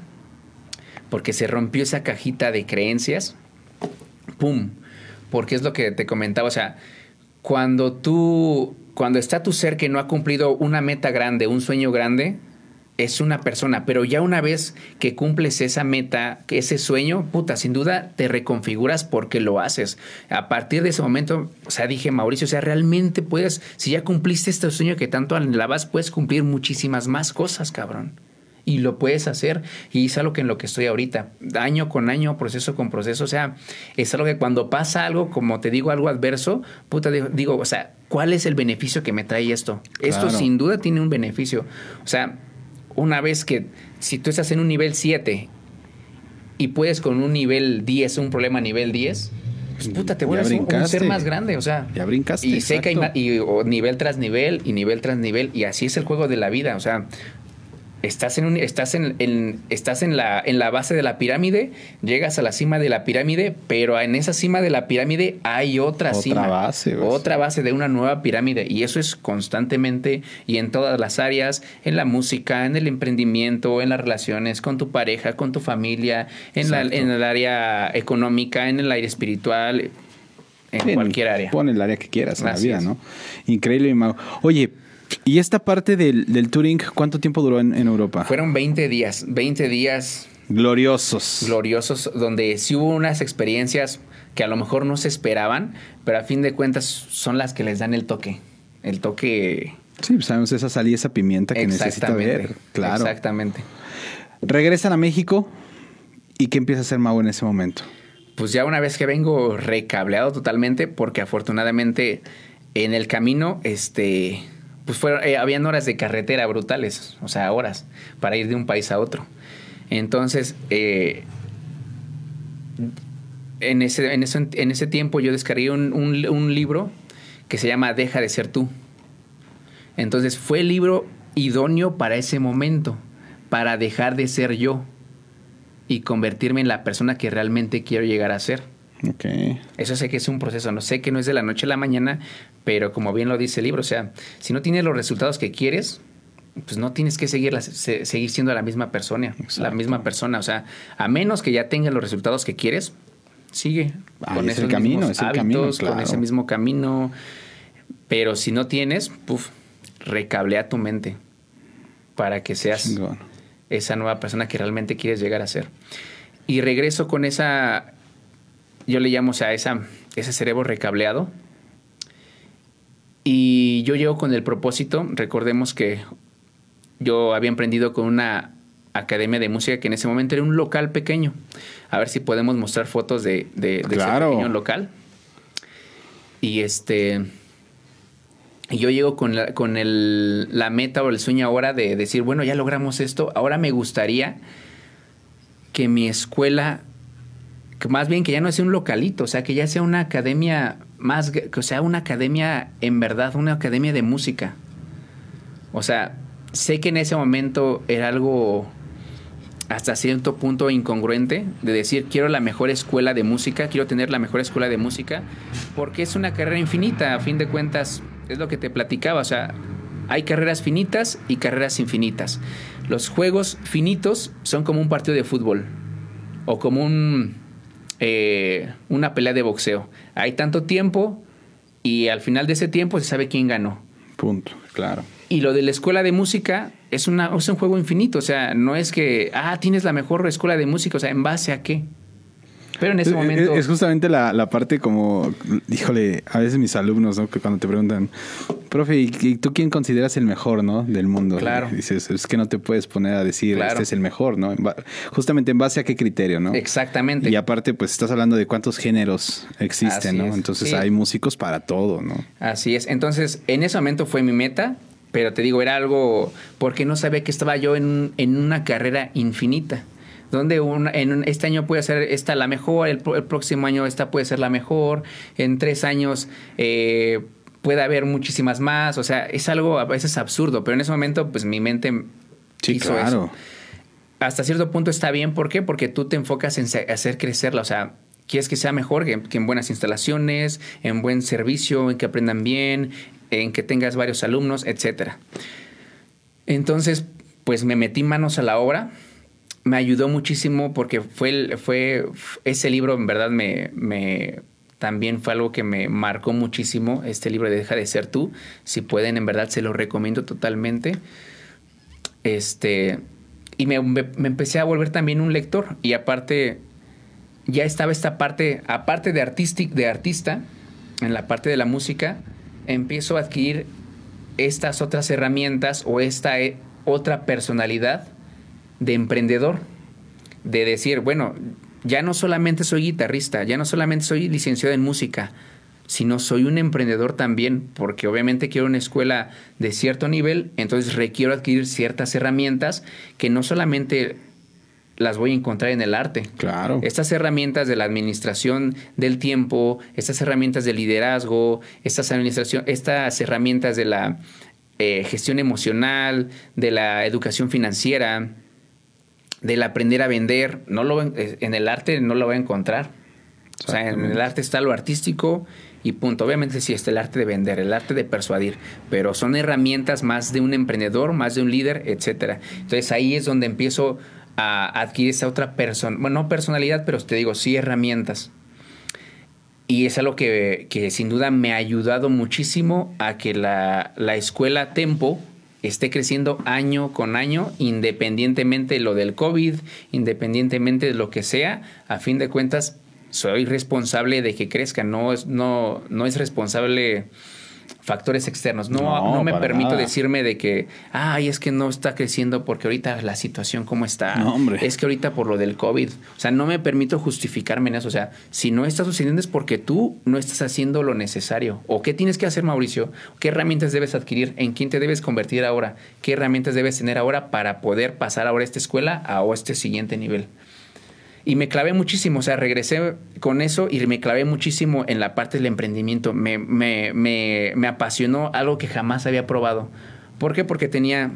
Speaker 2: porque se rompió esa cajita de creencias. ¡Pum! Porque es lo que te comentaba, o sea, cuando tú, cuando está tu ser que no ha cumplido una meta grande, un sueño grande, es una persona, pero ya una vez que cumples esa meta, ese sueño, puta, sin duda te reconfiguras porque lo haces. A partir de ese momento, o sea, dije, Mauricio, o sea, realmente puedes, si ya cumpliste este sueño que tanto anhelabas, puedes cumplir muchísimas más cosas, cabrón. Y lo puedes hacer. Y es algo que en lo que estoy ahorita, año con año, proceso con proceso. O sea, es algo que cuando pasa algo, como te digo, algo adverso, puta, digo, o sea, ¿cuál es el beneficio que me trae esto? Esto sin duda tiene un beneficio. O sea, una vez que si tú estás en un nivel 7 y puedes con un nivel 10, un problema nivel 10, pues puta, te vuelves un, un, ser más grande, o sea.
Speaker 1: Ya brincaste.
Speaker 2: Y seca y, y nivel tras nivel y nivel tras nivel. Y así es el juego de la vida, o sea estás en, un, estás en, estás en, la, en la base de la pirámide, llegas a la cima de la pirámide, pero en esa cima de la pirámide hay otra, otra cima. Base, otra base de una nueva pirámide. Y eso es constantemente y en todas las áreas, en la música, en el emprendimiento, en las relaciones con tu pareja, con tu familia, en, la, en el área económica, en el área espiritual, en, cualquier área.
Speaker 1: Pon el área que quieras en la vida, ¿no? Increíble, Oye, ¿Y esta parte del, del touring, cuánto tiempo duró en, Europa?
Speaker 2: Fueron 20 días, 20 días.
Speaker 1: Gloriosos.
Speaker 2: Gloriosos, donde sí hubo unas experiencias que a lo mejor no se esperaban, pero a fin de cuentas son las que les dan el toque. El toque.
Speaker 1: Sí, pues sabemos esa sal y esa pimienta que necesita ver. Claro.
Speaker 2: Exactamente.
Speaker 1: Regresan a México y ¿qué empieza a hacer Mau en ese momento?
Speaker 2: Pues ya una vez que vengo recableado totalmente, porque afortunadamente en el camino, este pues fueron, eh, habían horas de carretera brutales, o sea, horas para ir de un país a otro. Entonces, eh, en, ese, en, ese, tiempo yo descargué un, libro que se llama Deja de ser tú. Entonces fue el libro idóneo para ese momento, para dejar de ser yo y convertirme en la persona que realmente quiero llegar a ser. Eso sé que es un proceso, no sé que no es de la noche a la mañana, pero como bien lo dice el libro, o sea, si no tienes los resultados que quieres, pues no tienes que seguir, seguir siendo la misma persona, la misma persona, o sea, a menos que ya tengas los resultados que quieres, sigue
Speaker 1: con ese camino, es hábitos,
Speaker 2: con ese mismo camino, pero si no tienes, puf, recablea tu mente para que seas esa nueva persona que realmente quieres llegar a ser. Y regreso con esa yo le llamo a esa, ese cerebro recableado. Y yo llego con el propósito, recordemos que yo había emprendido con una academia de música que en ese momento era un local pequeño. A ver si podemos mostrar fotos de, de, ese pequeño local. Y este. Y yo llego con, la, con el, la meta o el sueño ahora de decir, bueno, ya logramos esto, ahora me gustaría que mi escuela, que más bien que ya no sea un localito, o sea, que ya sea una academia más, que sea una academia en verdad, una academia de música. O sea, sé que en ese momento era algo hasta cierto punto incongruente de decir quiero la mejor escuela de música, quiero tener la mejor escuela de música, porque es una carrera infinita, a fin de cuentas, es lo que te platicaba, o sea, hay carreras finitas y carreras infinitas. Los juegos finitos son como un partido de fútbol o como un, eh, una pelea de boxeo. Hay tanto tiempo y al final de ese tiempo se sabe quién ganó.
Speaker 1: Punto, claro.
Speaker 2: Y lo de la escuela de música es, una, es un juego infinito. O sea, no es que, ah, tienes la mejor escuela de música. O sea, ¿en base a qué? Pero en ese momento.
Speaker 1: Es, justamente la, la, parte como, híjole, a veces mis alumnos, ¿no? Que cuando te preguntan, profe, ¿y tú quién consideras el mejor, ¿no? Del mundo.
Speaker 2: Claro.
Speaker 1: dices, es que no te puedes poner a decir, este es el mejor, ¿no? Justamente en base a qué criterio, ¿no?
Speaker 2: Exactamente.
Speaker 1: Y aparte, pues estás hablando de cuántos géneros existen, ¿no? Entonces hay músicos para todo, ¿no?
Speaker 2: Así es. Entonces, en ese momento fue mi meta pero te digo, era algo porque no sabía que estaba yo en, en una carrera infinita. Donde en este año puede ser esta la mejor, el, próximo año esta puede ser la mejor, en tres años eh, puede haber muchísimas más. O sea, es algo a veces absurdo, pero en ese momento, pues mi mente
Speaker 1: sí, hizo claro. eso.
Speaker 2: Hasta cierto punto está bien, ¿por qué? Porque tú te enfocas en hacer crecerla. O sea, quieres que sea mejor, que, en buenas instalaciones, en buen servicio, en que aprendan bien, en que tengas varios alumnos, etc. Entonces, pues me metí manos a la obra. Me ayudó muchísimo porque fue, fue ese libro, en verdad, me, me, también fue algo que me marcó muchísimo. Este libro de Deja de ser tú. Si pueden, en verdad, se lo recomiendo totalmente. Este, y me, me empecé a volver también un lector. Y aparte, ya estaba esta parte, aparte de, artístic, de artista, en la parte de la música, empiezo a adquirir estas otras herramientas o esta eh, otra personalidad de emprendedor. De decir, bueno, ya no solamente soy guitarrista, ya no solamente soy licenciado en música, sino soy un emprendedor también, porque obviamente quiero una escuela de cierto nivel, entonces requiero adquirir ciertas herramientas que no solamente las voy a encontrar en el arte.
Speaker 1: Claro.
Speaker 2: Estas herramientas de la administración del tiempo, estas herramientas de liderazgo, estas, administración, estas herramientas de la eh, gestión emocional, de la educación financiera, del aprender a vender, no lo, eh, en el arte no lo voy a encontrar. O sea, en el arte está lo artístico y punto. Obviamente sí está el arte de vender, el arte de persuadir, pero son herramientas más de un emprendedor, más de un líder, etcétera. Entonces ahí es donde empiezo a adquirir esa otra persona, bueno, no personalidad, pero te digo, sí herramientas. Y es algo que, que sin duda me ha ayudado muchísimo a que la, la, escuela Tempo esté creciendo año con año, independientemente de lo del COVID, independientemente de lo que sea, a fin de cuentas soy responsable de que crezca, no es, no, no es responsable factores externos. No, no, me permito decirme de que, ay, es que no está creciendo porque ahorita la situación como está.
Speaker 1: No, hombre.
Speaker 2: Es que ahorita por lo del COVID. O sea, no me permito justificarme en eso. O sea, si no está sucediendo es porque tú no estás haciendo lo necesario. ¿O qué tienes que hacer, Mauricio? ¿Qué herramientas debes adquirir? ¿En quién te debes convertir ahora? ¿Qué herramientas debes tener ahora para poder pasar ahora esta escuela a este siguiente nivel? Y me clavé muchísimo, o sea, regresé con eso y me clavé muchísimo en la parte del emprendimiento. Me, me, me, me apasionó algo que jamás había probado. ¿Por qué? Porque tenía,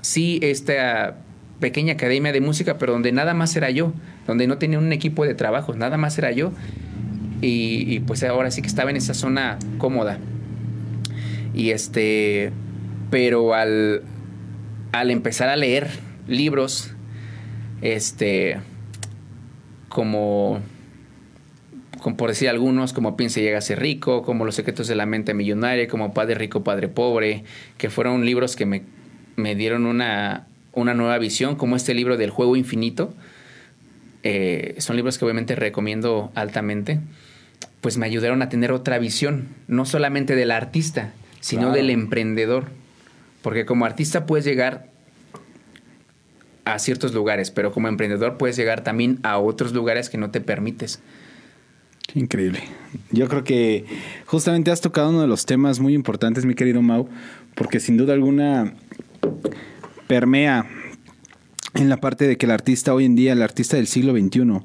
Speaker 2: sí, esta pequeña academia de música, pero donde nada más era yo, donde no tenía un equipo de trabajo, nada más era yo. Y, y, pues ahora sí que estaba en esa zona cómoda. Y este, pero al, al empezar a leer libros, este, como, como por decir algunos, como Piense llega a ser rico, como Los secretos de la mente millonaria, como Padre rico, Padre pobre, que fueron libros que me, me dieron una, una, nueva visión, como este libro del juego infinito. Eh, son libros que obviamente recomiendo altamente, pues me ayudaron a tener otra visión, no solamente del artista, sino del emprendedor. Porque como artista puedes llegar a ciertos lugares, pero como emprendedor puedes llegar también a otros lugares que no te permites.
Speaker 1: Increíble. Yo creo que justamente has tocado uno de los temas muy importantes, mi querido Mau, porque sin duda alguna permea en la parte de que el artista hoy en día, el artista del siglo XXI,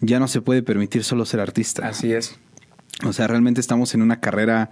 Speaker 1: ya no se puede permitir solo ser artista.
Speaker 2: Así es.
Speaker 1: O sea, realmente estamos en una carrera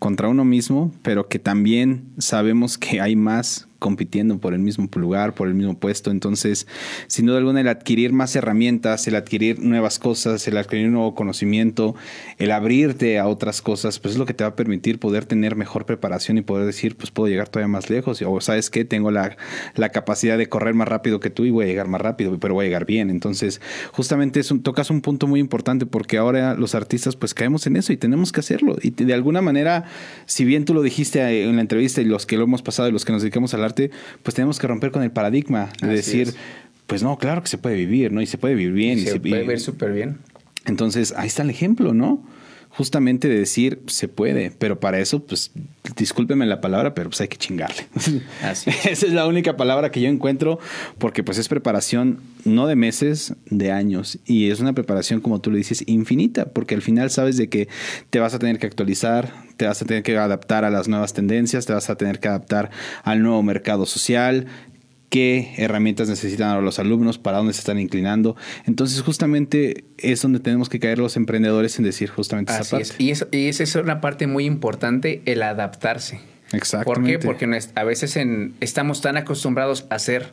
Speaker 1: contra uno mismo, pero que también sabemos que hay más compitiendo por el mismo lugar, por el mismo puesto. Entonces, sin duda alguna, el adquirir más herramientas, el adquirir nuevas cosas, el adquirir nuevo conocimiento, el abrirte a otras cosas, pues es lo que te va a permitir poder tener mejor preparación y poder decir, pues puedo llegar todavía más lejos. O sabes que tengo la, la, capacidad de correr más rápido que tú y voy a llegar más rápido, pero voy a llegar bien. Entonces, justamente es un, tocas un punto muy importante porque ahora los artistas pues caemos en eso y tenemos que hacerlo. Y de alguna manera, si bien tú lo dijiste en la entrevista y los que lo hemos pasado y los que nos dedicamos pues tenemos que romper con el paradigma de decir, pues no, claro que se puede vivir, ¿no? Y se puede vivir bien.
Speaker 2: Y,
Speaker 1: se,
Speaker 2: puede ver súper bien.
Speaker 1: Entonces, ahí está el ejemplo, ¿no? Justamente de decir, se puede, pero para eso, pues, discúlpeme la palabra, pero pues hay que chingarle. [LAUGHS] Así Esa es la única palabra que yo encuentro, porque pues es preparación no de meses, de años. Y es una preparación, como tú le dices, infinita, porque al final sabes de que te vas a tener que actualizar, te vas a tener que adaptar a las nuevas tendencias, te vas a tener que adaptar al nuevo mercado social, qué herramientas necesitan los alumnos, para dónde se están inclinando. Entonces, justamente es donde tenemos que caer los emprendedores en decir justamente esa parte.
Speaker 2: Y, eso, y esa es una parte muy importante, el adaptarse.
Speaker 1: Exactamente.
Speaker 2: ¿Por qué? Porque a veces estamos tan acostumbrados a hacer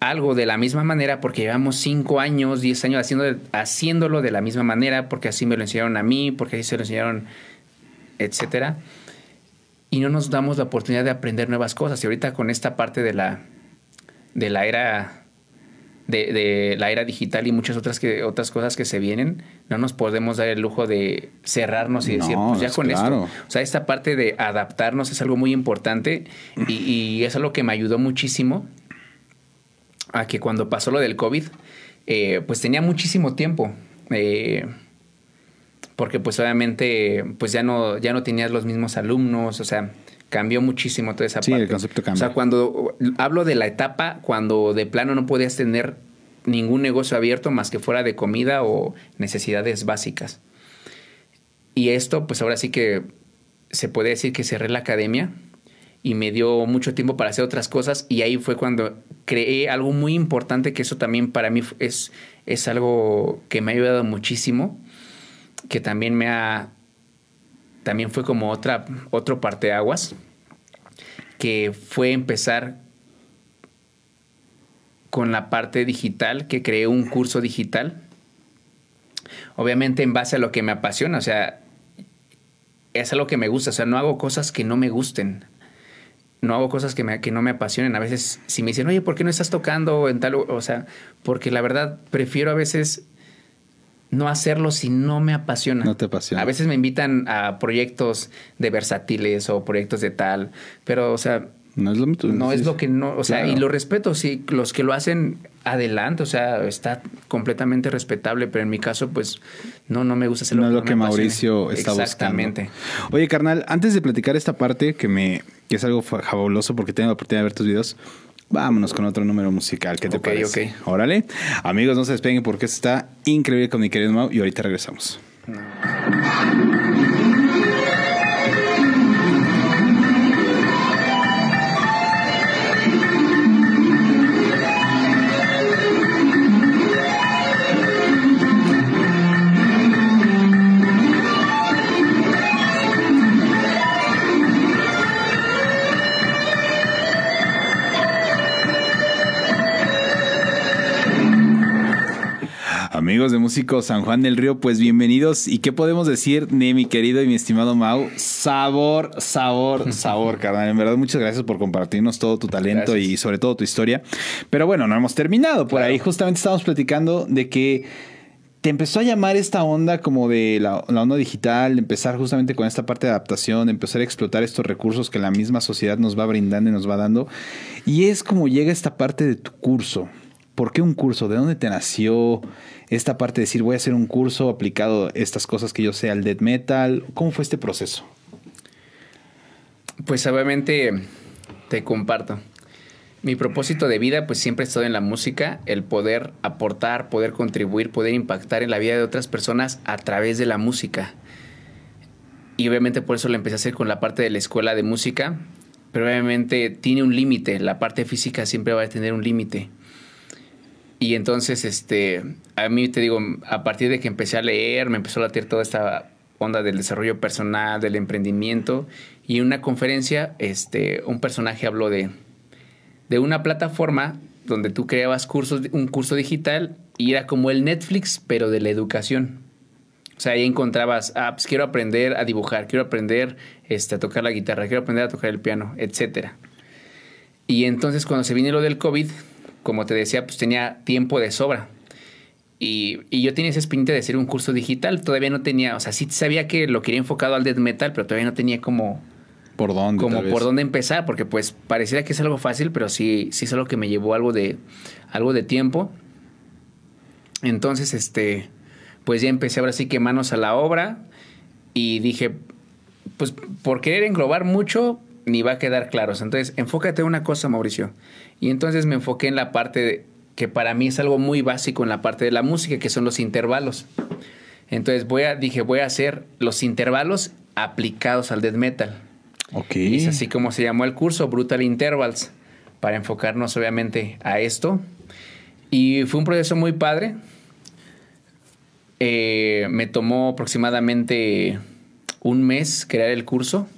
Speaker 2: algo de la misma manera porque llevamos 5 años, 10 años haciendo, haciéndolo de la misma manera, porque así me lo enseñaron a mí, porque así se lo enseñaron etcétera. Y no nos damos la oportunidad de aprender nuevas cosas. Y ahorita con esta parte de la, de la era de, la era digital y muchas otras que otras cosas que se vienen, no nos podemos dar el lujo de cerrarnos y decir, pues ya con esto. O sea, esta parte de adaptarnos es algo muy importante y, y, es algo que me ayudó muchísimo a que cuando pasó lo del COVID, eh, pues tenía muchísimo tiempo. Eh, porque pues obviamente pues ya no, ya no tenías los mismos alumnos, o sea, cambió muchísimo toda esa
Speaker 1: parte.
Speaker 2: Sí,
Speaker 1: el concepto cambió.
Speaker 2: O sea, cuando hablo de la etapa cuando de plano no podías tener ningún negocio abierto más que fuera de comida o necesidades básicas. Y esto, pues ahora sí que se puede decir que cerré la academia y me dio mucho tiempo para hacer otras cosas y ahí fue cuando creé algo muy importante que eso también para mí es, es algo que me ha ayudado muchísimo que también me ha, también fue como otra, otro parteaguas, que fue empezar con la parte digital, que creé un curso digital, obviamente en base a lo que me apasiona, o sea, es algo que me gusta, o sea, no hago cosas que no me gusten, no hago cosas que, me, que no me apasionen. A veces, si me dicen, oye, ¿por qué no estás tocando en tal? O sea, porque la verdad prefiero a veces no hacerlo si no me apasiona.
Speaker 1: No te apasiona.
Speaker 2: A veces me invitan a proyectos de versátiles o proyectos de tal, pero, o sea,
Speaker 1: no es lo,
Speaker 2: no es lo que no, o sea, y lo respeto, sí, los que lo hacen adelante, o sea, está completamente respetable, pero en mi caso, pues, no, no me gusta hacerlo.
Speaker 1: No es lo que, Mauricio está Exactamente. Oye, carnal, antes de platicar esta parte, que me, que es algo fabuloso porque tengo la oportunidad de ver tus videos, Vámonos con otro número musical. ¿Qué te parece? Ok, Órale. Amigos, no se despeguen porque está increíble con mi querido Mau y ahorita regresamos. Amigos de Músico San Juan del Río, pues bienvenidos. ¿Y qué podemos decir de mi querido y mi estimado Mau? Sabor, sabor, [LAUGHS] sabor, carnal. En verdad, muchas gracias por compartirnos todo tu talento y sobre todo tu historia. Pero bueno, no hemos terminado. Por ahí justamente estamos platicando de que te empezó a llamar esta onda como de la, la, onda digital, empezar justamente con esta parte de adaptación, empezar a explotar estos recursos que la misma sociedad nos va brindando y nos va dando. Y es como llega esta parte de tu curso. ¿Por qué un curso? ¿De dónde te nació esta parte de decir voy a hacer un curso aplicado estas cosas que yo sé al death metal? ¿Cómo fue este proceso?
Speaker 2: Pues obviamente te comparto. mi propósito de vida pues siempre ha estado en la música, el poder aportar, poder contribuir, poder impactar en la vida de otras personas a través de la música. Y obviamente por eso lo empecé a hacer con la parte de la escuela de música, pero obviamente tiene un límite, la parte física siempre va a tener un límite. Y entonces, este, a mí te digo, a partir de que empecé a leer, me empezó a latir toda esta onda del desarrollo personal, del emprendimiento, y en una conferencia, este, un personaje habló de, de una plataforma donde tú creabas cursos, un curso digital y era como el Netflix, pero de la educación. O sea, ahí encontrabas, ah, pues quiero aprender a dibujar, quiero aprender este, a tocar la guitarra, quiero aprender a tocar el piano, etc. Y entonces cuando se vino lo del COVID, como te decía, pues tenía tiempo de sobra. Y, y, yo tenía esa espinita de hacer un curso digital. Todavía no tenía, o sea, sí sabía que lo quería enfocado al death metal, pero todavía no tenía como
Speaker 1: por dónde.
Speaker 2: Como por dónde empezar, porque pues pareciera que es algo fácil, pero sí, sí es algo que me llevó algo de, algo de tiempo. Entonces, este, pues ya empecé ahora sí que manos a la obra y dije, pues por querer englobar mucho, ni va a quedar claro. Entonces, enfócate en una cosa, Mauricio. Y entonces me enfoqué en la parte que para mí es algo muy básico en la parte de la música, que son los intervalos. Entonces voy a, dije, voy a hacer los intervalos aplicados al death metal.
Speaker 1: Ok.
Speaker 2: es así como se llamó el curso, Brutal Intervals, para enfocarnos obviamente a esto. Y fue un proceso muy padre. Eh, me tomó aproximadamente un mes crear el curso.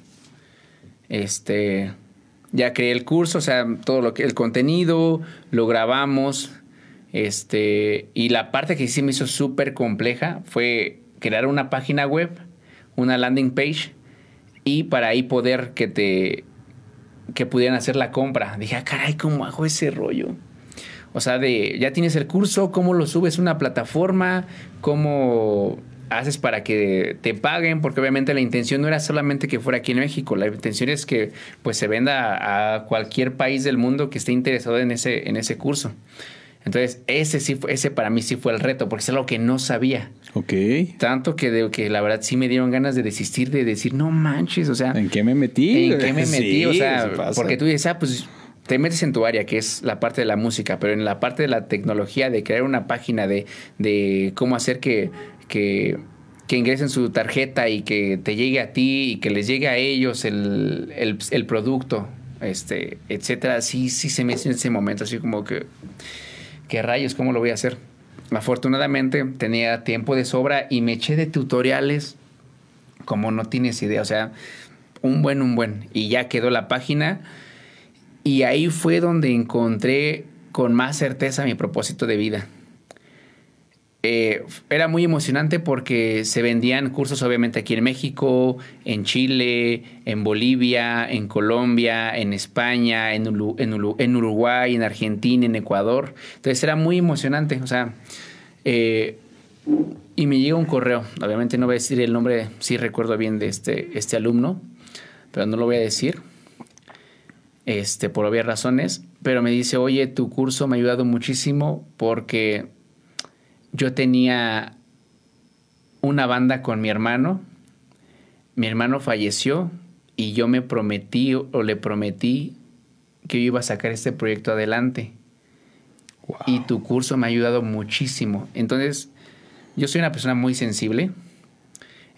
Speaker 2: Este, ya creé el curso, o sea, todo lo que el contenido, lo grabamos. Este, y la parte que sí me hizo súper compleja fue crear una página web, una landing page y para ahí poder que te que pudieran hacer la compra. Dije, ah, caray, ¿cómo hago ese rollo? O sea, de ya tienes el curso, ¿cómo lo subes a una plataforma? ¿Cómo haces para que te paguen? Porque obviamente la intención no era solamente que fuera aquí en México, la intención es que pues se venda a cualquier país del mundo que esté interesado en ese, en ese curso. Entonces, ese sí fue, ese para mí sí fue el reto, porque es algo que no sabía.
Speaker 1: Ok.
Speaker 2: Tanto que, de, que la verdad sí me dieron ganas de desistir, de decir, no manches, o sea.
Speaker 1: ¿En qué me metí?
Speaker 2: ¿En qué me metí? [LAUGHS] o sea, porque tú dices, ah, pues te metes en tu área, que es la parte de la música, pero en la parte de la tecnología, de crear una página, de, de cómo hacer que, que, que, ingresen su tarjeta y que te llegue a ti y que les llegue a ellos el, el, producto, este, etcétera, sí, sí se me hizo en ese momento, así como que ¿qué rayos? ¿Cómo lo voy a hacer? Afortunadamente tenía tiempo de sobra y me eché de tutoriales como no tienes idea, o sea, un buen, un buen. Y ya quedó la página y ahí fue donde encontré con más certeza mi propósito de vida. Eh, era muy emocionante porque se vendían cursos obviamente aquí en México, en Chile, en Bolivia, en Colombia, en España, en, en, Uruguay, en Argentina, en Ecuador. Entonces era muy emocionante. O sea, eh, y me llega un correo. Obviamente no voy a decir el nombre, sí recuerdo bien de este, este alumno, pero no lo voy a decir. Este, por obvias razones. Pero me dice, oye, tu curso me ha ayudado muchísimo porque yo tenía una banda con mi hermano, mi hermano falleció y yo me prometí o le prometí que yo iba a sacar este proyecto adelante. Y tu curso me ha ayudado muchísimo. Entonces, yo soy una persona muy sensible.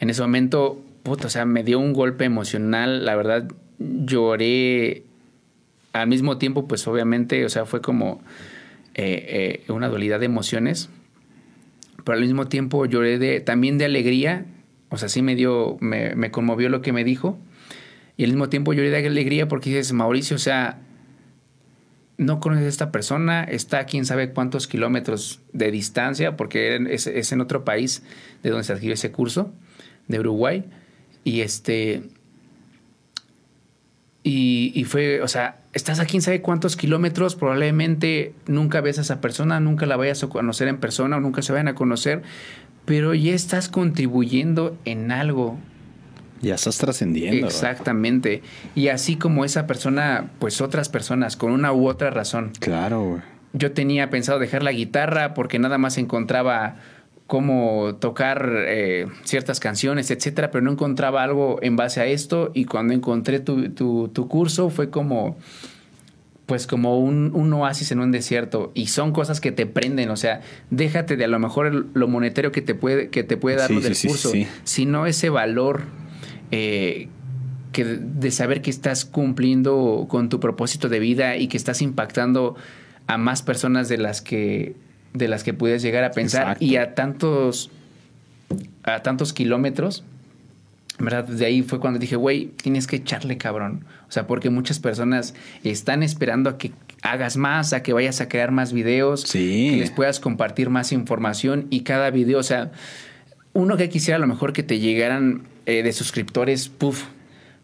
Speaker 2: En ese momento, puto, o sea, me dio un golpe emocional. La verdad, lloré. Al mismo tiempo, pues obviamente, o sea, fue como eh, eh, una dualidad de emociones pero al mismo tiempo lloré de, también de alegría, o sea, sí me dio, me, me conmovió lo que me dijo, y al mismo tiempo lloré de alegría porque dices, Mauricio, o sea, no conoces a esta persona, está a quién sabe cuántos kilómetros de distancia, porque es, es en otro país de donde se adquirió ese curso, de Uruguay, y este, y, y fue, o sea, estás a quién sabe cuántos kilómetros, probablemente nunca ves a esa persona, nunca la vayas a conocer en persona o nunca se vayan a conocer, pero ya estás contribuyendo en algo.
Speaker 1: Ya estás trascendiendo.
Speaker 2: Exactamente. Y así como esa persona, pues otras personas, con una u otra razón.
Speaker 1: Claro, güey.
Speaker 2: Yo tenía pensado dejar la guitarra porque nada más encontraba cómo tocar eh, ciertas canciones, etcétera, pero no encontraba algo en base a esto. Y cuando encontré tu, tu, tu curso fue como, pues como un, un, oasis en un desierto. Y son cosas que te prenden, o sea, déjate de a lo mejor lo monetario que te puede, que te puede dar lo del curso, sino ese valor eh, que de saber que estás cumpliendo con tu propósito de vida y que estás impactando a más personas de las que de las que puedes llegar a pensar y a tantos a tantos kilómetros ¿verdad? Desde ahí fue cuando dije, güey, tienes que echarle cabrón. O sea, porque muchas personas están esperando a que hagas más, a que vayas a crear más videos, que les puedas compartir más información y cada video, o sea, uno que quisiera a lo mejor que te llegaran eh, de suscriptores, puff,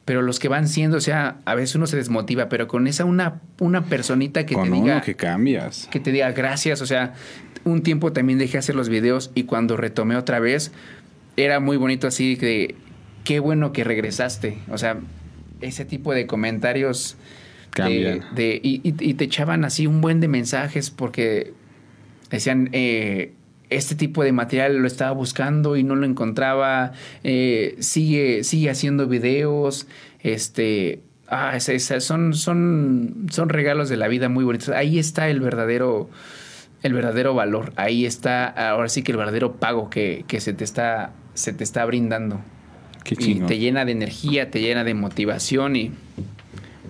Speaker 2: pero los que van siendo, o sea, a veces uno se desmotiva, pero con esa una, una personita que te diga...
Speaker 1: que cambias.
Speaker 2: Que te diga gracias, o sea, un tiempo también dejé hacer los videos y cuando retomé otra vez, era muy bonito así que qué bueno que regresaste. O sea, ese tipo de comentarios de, y, te echaban así un buen de mensajes porque decían, eh, este tipo de material lo estaba buscando y no lo encontraba, eh, sigue, sigue haciendo videos, este, ah, son, son, son regalos de la vida muy bonitos. Ahí está el verdadero, el verdadero valor, ahí está ahora sí que el verdadero pago que, que se, te está, se te está brindando y te llena de energía, te llena de motivación y,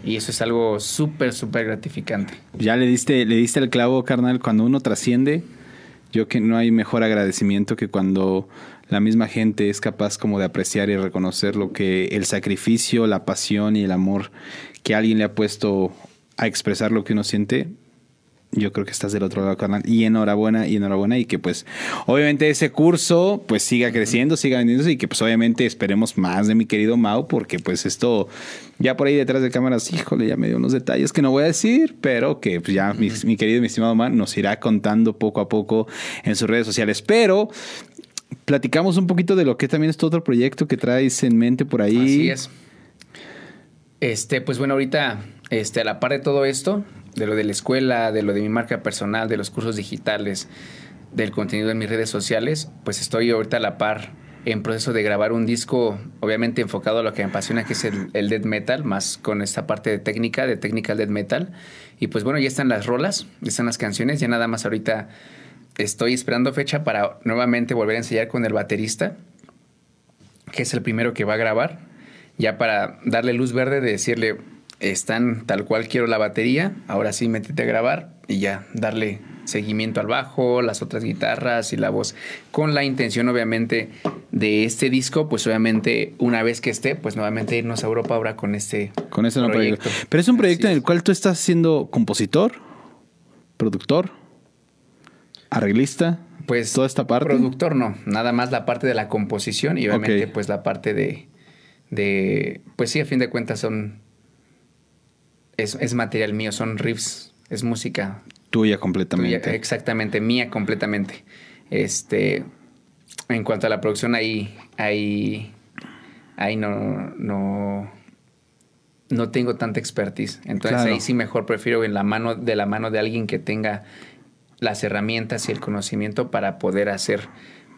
Speaker 2: y eso es algo súper, súper gratificante.
Speaker 1: Ya le diste, le diste el clavo, carnal, cuando uno trasciende, yo que no hay mejor agradecimiento que cuando la misma gente es capaz como de apreciar y reconocer lo que el sacrificio, la pasión y el amor que alguien le ha puesto a expresar lo que uno siente, yo creo que estás del otro lado, carnal. Y enhorabuena, y enhorabuena. Y que pues, obviamente ese curso pues siga creciendo, siga vendiéndose y que pues obviamente esperemos más de mi querido Mau, porque pues esto, ya por ahí detrás de cámaras, híjole, ya me dio unos detalles que no voy a decir, pero que pues ya mi, mi, querido, mi estimado Mau nos irá contando poco a poco en sus redes sociales. Pero platicamos un poquito de lo que también es todo otro proyecto que traes en mente por ahí.
Speaker 2: Así es. Este, pues bueno, ahorita, este, a la par de todo esto, de lo de la escuela, de lo de mi marca personal, de los cursos digitales, del contenido en mis redes sociales, pues estoy ahorita a la par en proceso de grabar un disco, obviamente enfocado a lo que me apasiona, que es el, el death metal, más con esta parte de técnica, de technical death metal. Y pues bueno, ya están las rolas, ya están las canciones, ya nada más ahorita estoy esperando fecha para nuevamente volver a ensayar con el baterista, que es el primero que va a grabar, ya para darle luz verde de decirle, están tal cual quiero la batería, ahora sí métete a grabar y ya darle seguimiento al bajo, las otras guitarras y la voz, con la intención obviamente de este disco, pues obviamente una vez que esté, pues nuevamente irnos a Europa ahora con este,
Speaker 1: con este proyecto. Pero es un proyecto en el cual tú estás siendo compositor, productor, arreglista, pues toda esta parte.
Speaker 2: Productor no, nada más la parte de la composición y obviamente pues la parte de, de, pues sí, a fin de cuentas son es, material mío, son riffs, es música.
Speaker 1: Tuya completamente.
Speaker 2: exactamente, mía completamente. Este, en cuanto a la producción, ahí, ahí, ahí no, no, no tengo tanta expertise. Entonces ahí sí mejor prefiero en la mano, de la mano de alguien que tenga las herramientas y el conocimiento para poder hacer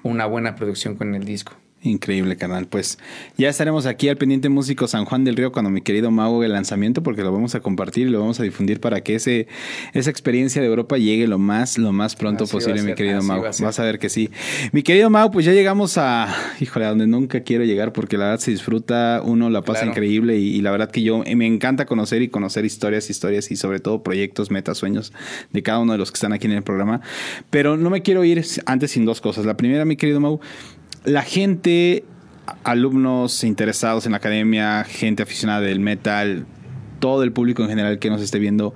Speaker 2: una buena producción con el disco.
Speaker 1: Increíble, canal. Pues ya estaremos aquí al pendiente músico San Juan del Río cuando mi querido Mago el lanzamiento, porque lo vamos a compartir y lo vamos a difundir para que ese, esa experiencia de Europa llegue lo más, lo más pronto posible, mi querido Mago. Vas a ver que sí. Mi querido Mago, pues ya llegamos a, híjole, a donde nunca quiero llegar, porque la verdad se disfruta, uno la pasa increíble y, la verdad que yo me encanta conocer y conocer historias, historias y sobre todo proyectos, metas, sueños de cada uno de los que están aquí en el programa. Pero no me quiero ir antes sin dos cosas. La primera, mi querido Mau, la gente, alumnos interesados en la academia, gente aficionada del metal, todo el público en general que nos esté viendo,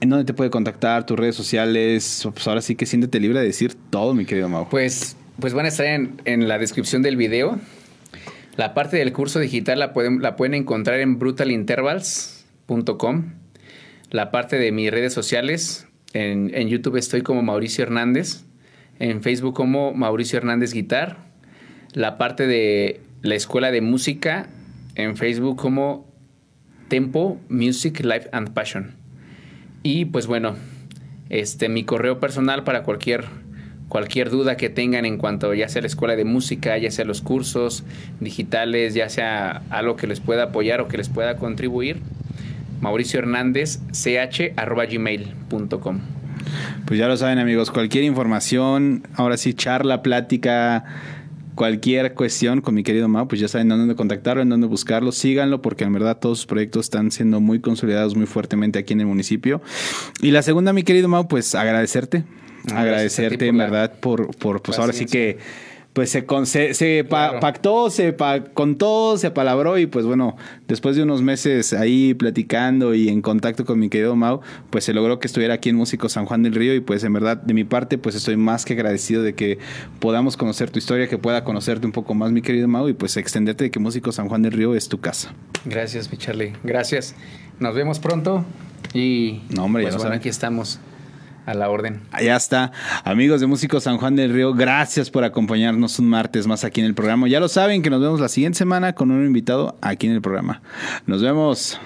Speaker 1: ¿en dónde te puede contactar? ¿Tus redes sociales? Pues ahora sí que siéntete libre de decir todo, mi querido Mau.
Speaker 2: Pues, pues van a estar en, la descripción del video. La parte del curso digital la pueden, la pueden encontrar en brutalintervals.com. La parte de mis redes sociales, en, en YouTube estoy como Mauricio Hernández, en Facebook como Mauricio Hernández Guitar la parte de la escuela de música en Facebook como Tempo Music Life and Passion. Y pues bueno, este mi correo personal para cualquier cualquier duda que tengan en cuanto ya sea la escuela de música, ya sea los cursos digitales, ya sea algo que les pueda apoyar o que les pueda contribuir, Mauricio Hernández, ch, arroba gmail.com.
Speaker 1: Pues ya lo saben amigos, cualquier información, ahora sí, charla, plática, cualquier cuestión con mi querido Mau, pues ya saben dónde contactarlo, en dónde buscarlo, síganlo porque en verdad todos sus proyectos están siendo muy consolidados muy fuertemente aquí en el municipio. Y la segunda, mi querido Mau, pues agradecerte, agradecerte en verdad por, por pues ahora sí que pues se, se, pactó, se contó, se apalabró y pues bueno, después de unos meses ahí platicando y en contacto con mi querido Mau, pues se logró que estuviera aquí en Músico San Juan del Río y pues en verdad de mi parte pues estoy más que agradecido de que podamos conocer tu historia, que pueda conocerte un poco más mi querido Mau y pues extenderte de que Músico San Juan del Río es tu casa.
Speaker 2: Gracias mi Charlie, gracias. Nos vemos pronto y
Speaker 1: no, hombre,
Speaker 2: pues, bueno, aquí estamos a la orden.
Speaker 1: Allá está. Amigos de Músicos San Juan del Río, gracias por acompañarnos un martes más aquí en el programa. Ya lo saben que nos vemos la siguiente semana con un invitado aquí en el programa. Nos vemos.